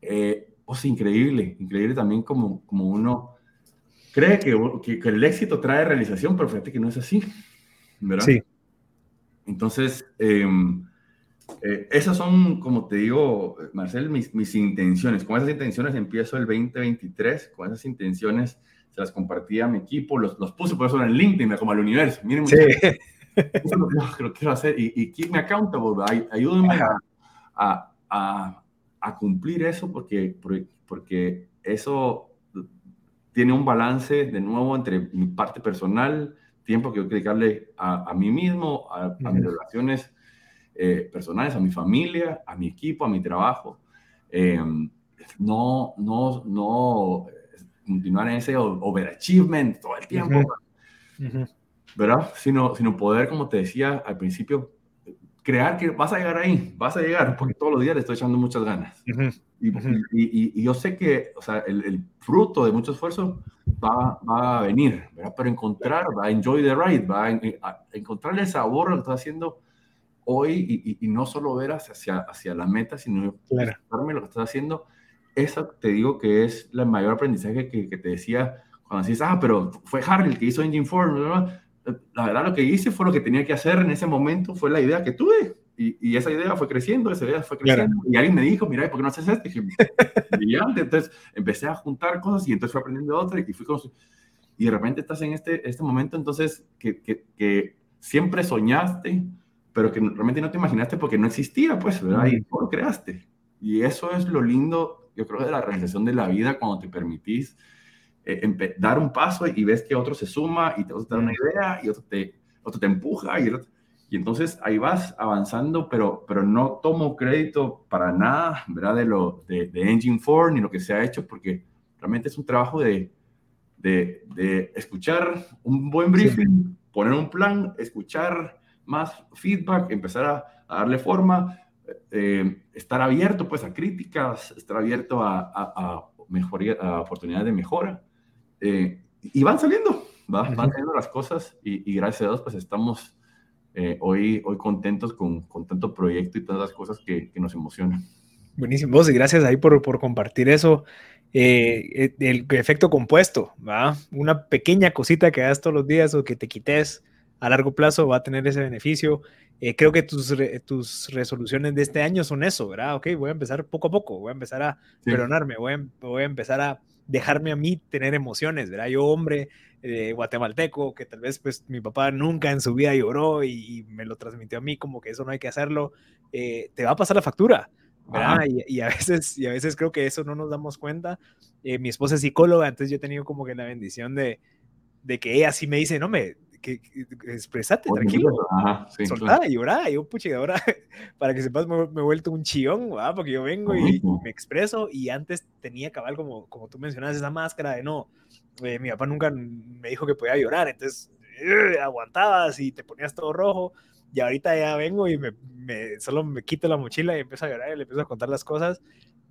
Eh, o sea, increíble, increíble también como, como uno cree que, que, el éxito trae realización, pero fíjate que no es así, ¿verdad? Sí. Entonces, em, eh, esas son, como te digo, Marcel, mis, mis intenciones. Con esas intenciones empiezo el 2023, con esas intenciones se las compartí a mi equipo, los, los puse por eso en LinkedIn, como al universo. Miren, sí. eso es lo que, quiero hacer y, y keep me accountable, ayúdenme a, a, a, cumplir eso porque, porque eso tiene un balance de nuevo entre mi parte personal, tiempo que yo dedicarle a, a mí mismo, a, mis relaciones eh, personales, a mi familia, a mi equipo, a mi trabajo. Eh, no, no, no continuar en ese overachievement todo el tiempo, ¿verdad? Sino, sino poder, como te decía al principio, crear que vas a llegar ahí, vas a llegar, porque todos los días le estoy echando muchas ganas. y, y, y, yo sé que, o sea, el, el, fruto de mucho esfuerzo va, va a venir, ¿verdad? Pero encontrar, va a enjoy the ride, va a, encontrar el sabor lo que estás haciendo hoy y, no solo ver hacia, hacia la meta, sino claro. lo que estás haciendo eso te digo que es el mayor aprendizaje que, te decía cuando decís, ah, pero fue Harry el que hizo Engine 4. La verdad, lo que hice fue lo que tenía que hacer en ese momento, fue la idea que tuve. Y, esa idea fue creciendo, esa idea fue creciendo. Y alguien me dijo, mira, ¿por qué no haces esto? Y dije, brillante. Entonces empecé a juntar cosas y entonces fui aprendiendo otra y fui Y de repente estás en este, este momento, entonces, que, que, que siempre soñaste, pero que realmente no te imaginaste porque no existía, pues, ¿verdad? Y tú lo creaste. Y eso es lo lindo yo creo, de la realización de la vida cuando te permitís eh, dar un paso y ves que otro se suma y te da una idea y otro te, otro te empuja y, y entonces ahí vas avanzando, pero, pero no tomo crédito para nada, ¿verdad? De, lo, de, de Engine 4 ni lo que se ha hecho, porque realmente es un trabajo de, de, de escuchar un buen briefing, poner un plan, escuchar más feedback, empezar a, a darle forma, eh, estar abierto pues a críticas, estar abierto a, a, a oportunidades de mejora. Eh, y van saliendo, van saliendo las cosas y, gracias a Dios pues estamos eh, hoy, hoy contentos con, con, tanto proyecto y todas las cosas que, que nos emocionan. Buenísimo, vos y gracias ahí por, por compartir eso. el efecto compuesto, ¿va? Una pequeña cosita que hagas todos los días o que te quites a largo plazo va a tener ese beneficio. Eh, creo que tus, tus resoluciones de este año son eso, ¿verdad? Ok, voy a empezar poco a poco, voy a empezar a perdonarme, voy a, voy a, empezar a dejarme a mí tener emociones, ¿verdad? Yo, hombre eh, guatemalteco, que tal vez pues mi papá nunca en su vida lloró y, me lo transmitió a mí como que eso no hay que hacerlo, eh, te va a pasar la factura, ¿verdad? Y, a veces, y a veces creo que eso no nos damos cuenta. mi esposa es psicóloga, entonces yo he tenido como que la bendición de, de que ella sí me dice, no me, que, expresate, tranquilo. Ajá, soltada, y llorada. Yo, pucha, ahora, para que sepas, me, he vuelto un chillón, porque yo vengo y, me expreso. Y antes tenía cabal, como, como tú mencionas, esa máscara de no. Eh, mi papá nunca me dijo que podía llorar, entonces eh, aguantabas y te ponías todo rojo. Y ahorita ya vengo y me, me, solo me quito la mochila y empiezo a llorar y le empiezo a contar las cosas.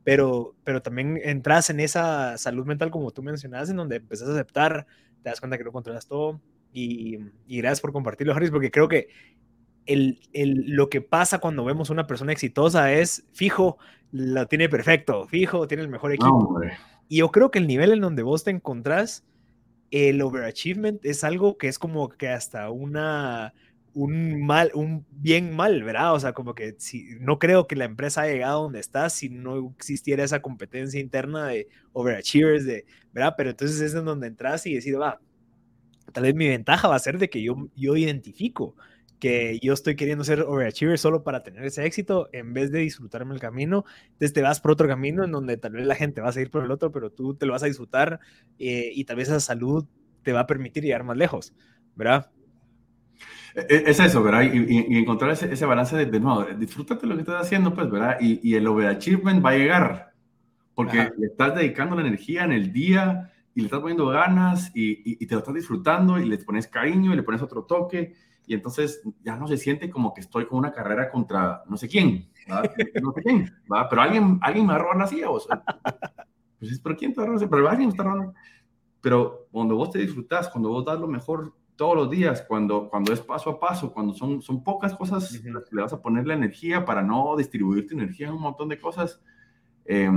Pero, pero también entras en esa salud mental, como tú mencionabas, en donde empezás a aceptar, te das cuenta que no controlas todo, y, gracias por compartirlo, Harris, porque creo que el, el, lo que pasa cuando vemos una persona exitosa es, fijo, lo tiene perfecto, fijo, tiene el mejor equipo. y yo creo que el nivel en donde vos te encontrás, el overachievement es algo que es como que hasta una un mal, un bien mal, ¿verdad? O sea, como que si, no creo que la empresa haya llegado donde está si no existiera esa competencia interna de overachievers, de, ¿verdad? Pero entonces es en donde entras y decís, va, Tal vez mi ventaja va a ser de que yo, yo identifico que yo estoy queriendo ser overachiever solo para tener ese éxito en vez de disfrutarme el camino. Entonces te vas por otro camino en donde tal vez la gente va a seguir por el otro, pero tú te lo vas a disfrutar eh, y tal vez esa salud te va a permitir llegar más lejos, ¿verdad? E, e, es eso, ¿verdad? Y, encontrar ese, ese, balance de, de, no, disfrútate lo que estás haciendo, pues, ¿verdad? Y, y el overachievement va a llegar porque le estás dedicando la energía en el día y le estás poniendo ganas y, y, te lo estás disfrutando y le pones cariño y le pones otro toque y entonces ya no se siente como que estoy con una carrera contra no sé quién, no sé quién, pero alguien, alguien me va a robar la silla, o sea, pues, pero ¿quién te va a robar Pero alguien está robando. Pero cuando vos te disfrutás, cuando vos das lo mejor todos los días, cuando, cuando es paso a paso, cuando son, son pocas cosas que le vas a poner la energía para no distribuir tu energía en un montón de cosas, eh,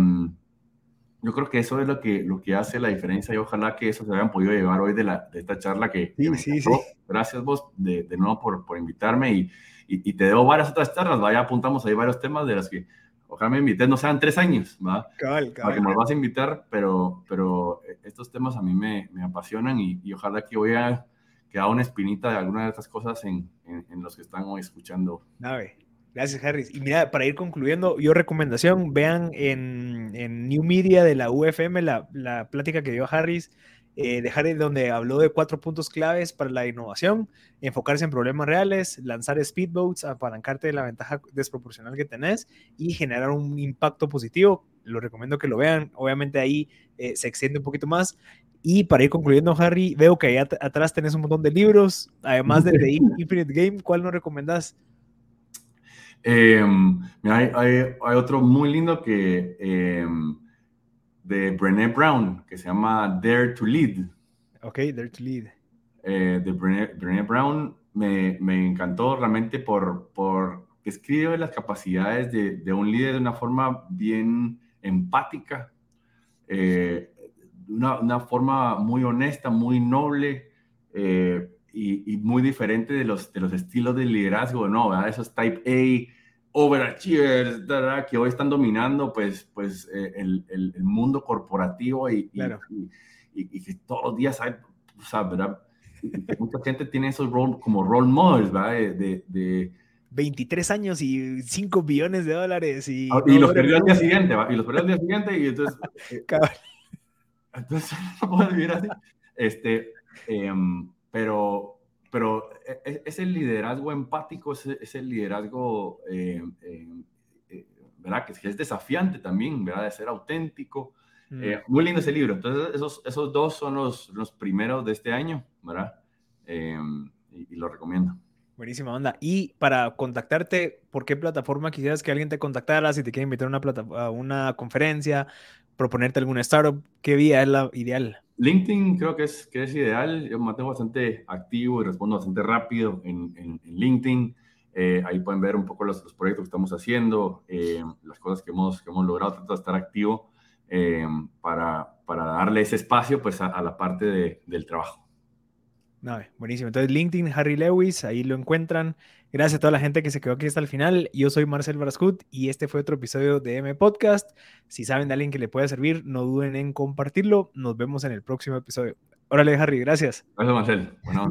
yo creo que eso es lo que, lo que hace la diferencia y ojalá que eso se hayan podido llevar hoy de, la, de esta charla que, sí, sí, sí. Gracias vos de, de nuevo por, por invitarme y, y, te debo varias otras charlas, vaya apuntamos ahí varios temas de las que ojalá me invites, no sean tres años, ¿va? Cabal, cabal. Para que me vas a invitar, pero, pero estos temas a mí me, me apasionan y, y, ojalá que voy a quedar una espinita de alguna de estas cosas en, en, en los que están hoy escuchando. Nave. Gracias, Harris. Y mira, para ir concluyendo, yo recomendación, vean en, en New Media de la UFM la, la plática que dio Harris, eh, de Harris, donde habló de cuatro puntos claves para la innovación, enfocarse en problemas reales, lanzar speedboats, apalancarte de la ventaja desproporcional que tenés y generar un impacto positivo. Lo recomiendo que lo vean. Obviamente ahí eh, se extiende un poquito más. Y para ir concluyendo, Harry, veo que ahí atrás tenés un montón de libros, además de The Infinite Game. ¿Cuál nos recomendás? Eh, hay, hay, hay, otro muy lindo que eh, de Brené Brown que se llama Dare to Lead. Ok, Dare to Lead. Eh, de Brené, Brené Brown me, me, encantó realmente por, por que escribe las capacidades de, de, un líder de una forma bien empática, eh, una, una, forma muy honesta, muy noble. Y, y, muy diferente de los, de los estilos de liderazgo, ¿no? ¿verdad? Esos type A, overachievers, ¿verdad? que hoy están dominando pues, pues eh, el, el, el, mundo corporativo y, claro. y, y, que todos los días hay, o sea, ¿verdad? mucha gente tiene esos role, como role models, ¿verdad? De, de, de 23 años y 5 billones de dólares. Y, ah, y los perdió al día siguiente, ¿va? Y los perdió al día siguiente y entonces... Eh, entonces no puedo vivir así. Este, eh, pero, pero es, el liderazgo empático, es, es el liderazgo, eh, eh, ¿verdad? Que es desafiante también, ¿verdad? De ser auténtico. Mm. Eh, muy lindo ese libro. Entonces, esos, esos dos son los, los primeros de este año, ¿verdad? Y, y, lo recomiendo. Buenísima onda. Y para contactarte, ¿por qué plataforma quisieras que alguien te contactara? Si te quiere invitar a una, a una conferencia, proponerte alguna startup, ¿qué vía es la ideal? LinkedIn creo que es, que es ideal. Yo mantengo bastante activo y respondo bastante rápido en, en, LinkedIn. Eh, ahí pueden ver un poco los, proyectos que estamos haciendo, eh, las cosas que hemos, que hemos logrado. Trato de estar activo eh, para, para, darle ese espacio pues, a, a la parte de, del trabajo. No, buenísimo. Entonces, LinkedIn, Harry Lewis, ahí lo encuentran. Gracias a toda la gente que se quedó aquí hasta el final. Yo soy Marcel Brascut y este fue otro episodio de M Podcast. Si saben de alguien que le pueda servir, no duden en compartirlo. Nos vemos en el próximo episodio. Órale, Harry, gracias. Gracias, Marcel. Bueno.